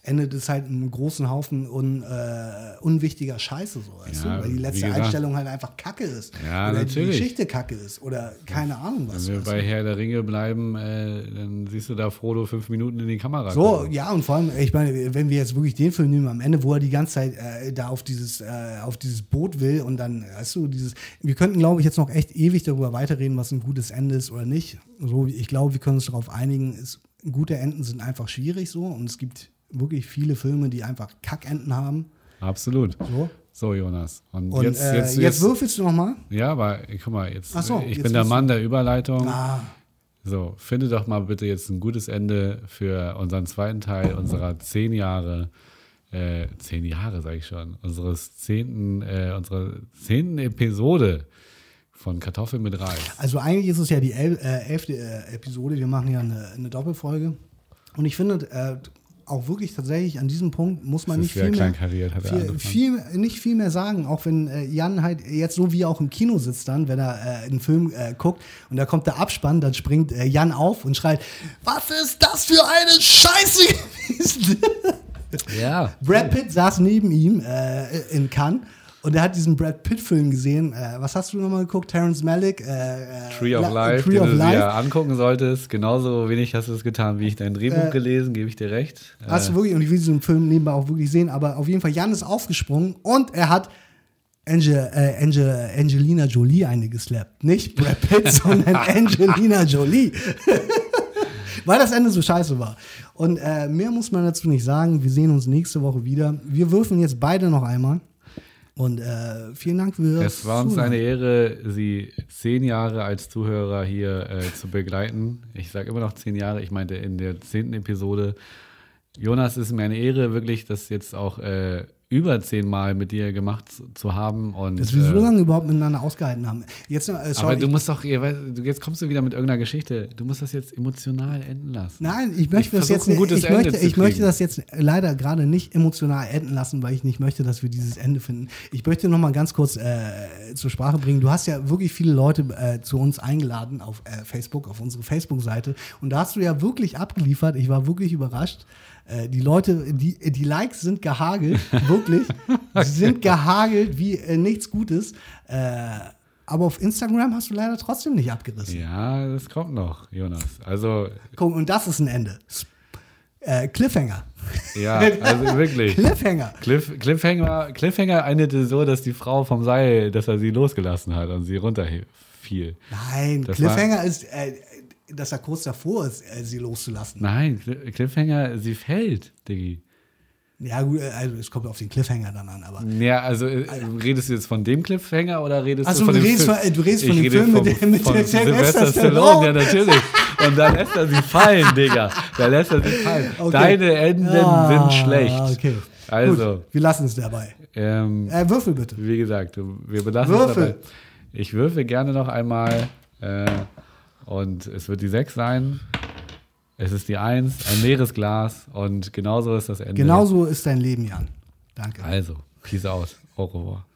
endet es halt in einem großen Haufen un, äh, unwichtiger Scheiße, so, weißt Ja, du? Weil die letzte gesagt. Einstellung halt einfach Kacke ist. Ja, oder natürlich. die Geschichte Kacke ist. Oder keine Ahnung was. Wenn wir bei Herr der Ringe bleiben, äh, dann siehst du da Frodo fünf Minuten in die Kamera. So, gucken. ja, und vor allem, ich meine, wenn wir jetzt wirklich den Film nehmen, am Ende, wo er die ganze Zeit äh, da auf dieses, äh, auf dieses Boot will und dann, weißt du, dieses, wir könnten, glaube ich, jetzt noch echt ewig darüber weiterreden, was ein gutes Ende ist oder nicht. So, ich glaube, wir können uns darauf einigen, es, gute Enden sind einfach schwierig so und es gibt wirklich viele Filme, die einfach Kackenden haben. Absolut. So. So, Jonas. Und, Und jetzt, äh, jetzt, jetzt, würfelst du noch mal. Ja, aber guck mal, jetzt, so, ich jetzt bin der Mann der Überleitung. Ah, So, finde doch mal bitte jetzt ein gutes Ende für unseren zweiten Teil unserer zehn Jahre, äh, zehn Jahre sage ich schon, unseres zehnten, äh, unserer zehnten Episode von Kartoffeln mit Reis. Also eigentlich ist es ja die el äh, elfte äh, Episode. Wir machen ja eine, eine Doppelfolge. Und ich finde äh, auch wirklich tatsächlich an diesem Punkt muss man nicht viel mehr, viel, viel, nicht viel mehr sagen. Auch wenn äh, Jan halt jetzt so wie auch im Kino sitzt dann, wenn er äh, einen Film äh, guckt und da kommt der Abspann, dann springt äh, Jan auf und schreit, was ist das für eine Scheiße gewesen? Ja. Brad Pitt saß neben ihm äh, in Cannes und er hat diesen Brad Pitt-Film gesehen. Äh, was hast du nochmal geguckt? Terrence Malick? Äh, äh, Tree of Life, Tree den of du Life. dir angucken solltest. Genauso wenig hast du es getan, wie ich dein Drehbuch Äh, gelesen, gebe ich dir recht. Hast du Äh, wirklich, und ich will diesen Film nebenbei auch wirklich sehen, aber auf jeden Fall, Jan ist aufgesprungen und er hat Angel, äh, Angel, Angelina Jolie eingeslappt. Nicht Brad Pitt, sondern Angelina Jolie. Weil das Ende so scheiße war. Und äh, mehr muss man dazu nicht sagen. Wir sehen uns nächste Woche wieder. Wir würfeln jetzt beide noch einmal. Und äh, vielen Dank für es war uns Zuhören. eine Ehre, Sie zehn Jahre als Zuhörer hier äh, zu begleiten. Ich sage immer noch zehn Jahre, ich meinte in der zehnten Episode. Jonas, es ist mir eine Ehre, wirklich das jetzt auch äh, über zehnmal mit dir gemacht zu- haben. Und, Dass wir so äh, lange überhaupt miteinander ausgehalten haben. Jetzt, äh, sorry, aber du musst doch, ihr jetzt kommst du wieder mit irgendeiner Geschichte. Du musst das jetzt emotional enden lassen. Nein, ich möchte Ich das jetzt ein gutes ich Ende möchte, zu ich möchte das jetzt leider gerade nicht emotional enden lassen, weil ich nicht möchte, dass wir dieses Ende finden. Ich möchte noch mal ganz kurz äh, zur Sprache bringen. Du hast ja wirklich viele Leute äh, zu uns eingeladen auf äh, Facebook, auf unsere Facebook-Seite und da hast du ja wirklich abgeliefert. Ich war wirklich überrascht. Äh, die Leute, die, die Likes sind gehagelt, wirklich. Sie sind gehagelt wie äh, nichts Gutes. Äh, aber auf Instagram hast du leider trotzdem nicht abgerissen. Ja, das kommt noch, Jonas. Also, Guck, und das ist ein Ende. Äh, Cliffhanger. ja, also wirklich. Cliffhanger. Cliff, Cliffhanger, Cliffhanger endete so, dass die Frau vom Seil, dass er sie losgelassen hat und sie runterfiel. Nein, Das Cliffhanger ist, äh, dass er kurz davor ist, äh, sie loszulassen. Nein, Cl- Cliffhanger, sie fällt, Diggi. Ja, gut, äh, also es kommt auf den Cliffhanger dann an, aber. Ja, also äh, redest du jetzt von dem Cliffhanger oder redest Ach so, du von du dem redest Film? von- du redest von Ich dem Film mit vom- der- mit von der Sylvester Stallone, ja natürlich. Und dann lässt er sie fallen, Digga. Da lässt er sie fallen. Okay. Deine Enden Ah, sind schlecht. Okay. Also, Gut, wir lassen es dabei. ähm, Äh, Würfel bitte. Wie gesagt, wir belassen Würfel. es dabei. Ich würfe gerne noch einmal äh, und es wird die 6 sein. Es ist die 1, ein leeres Glas und genauso ist das Ende. Genauso ist dein Leben, Jan. Danke. Also, peace out. Au revoir.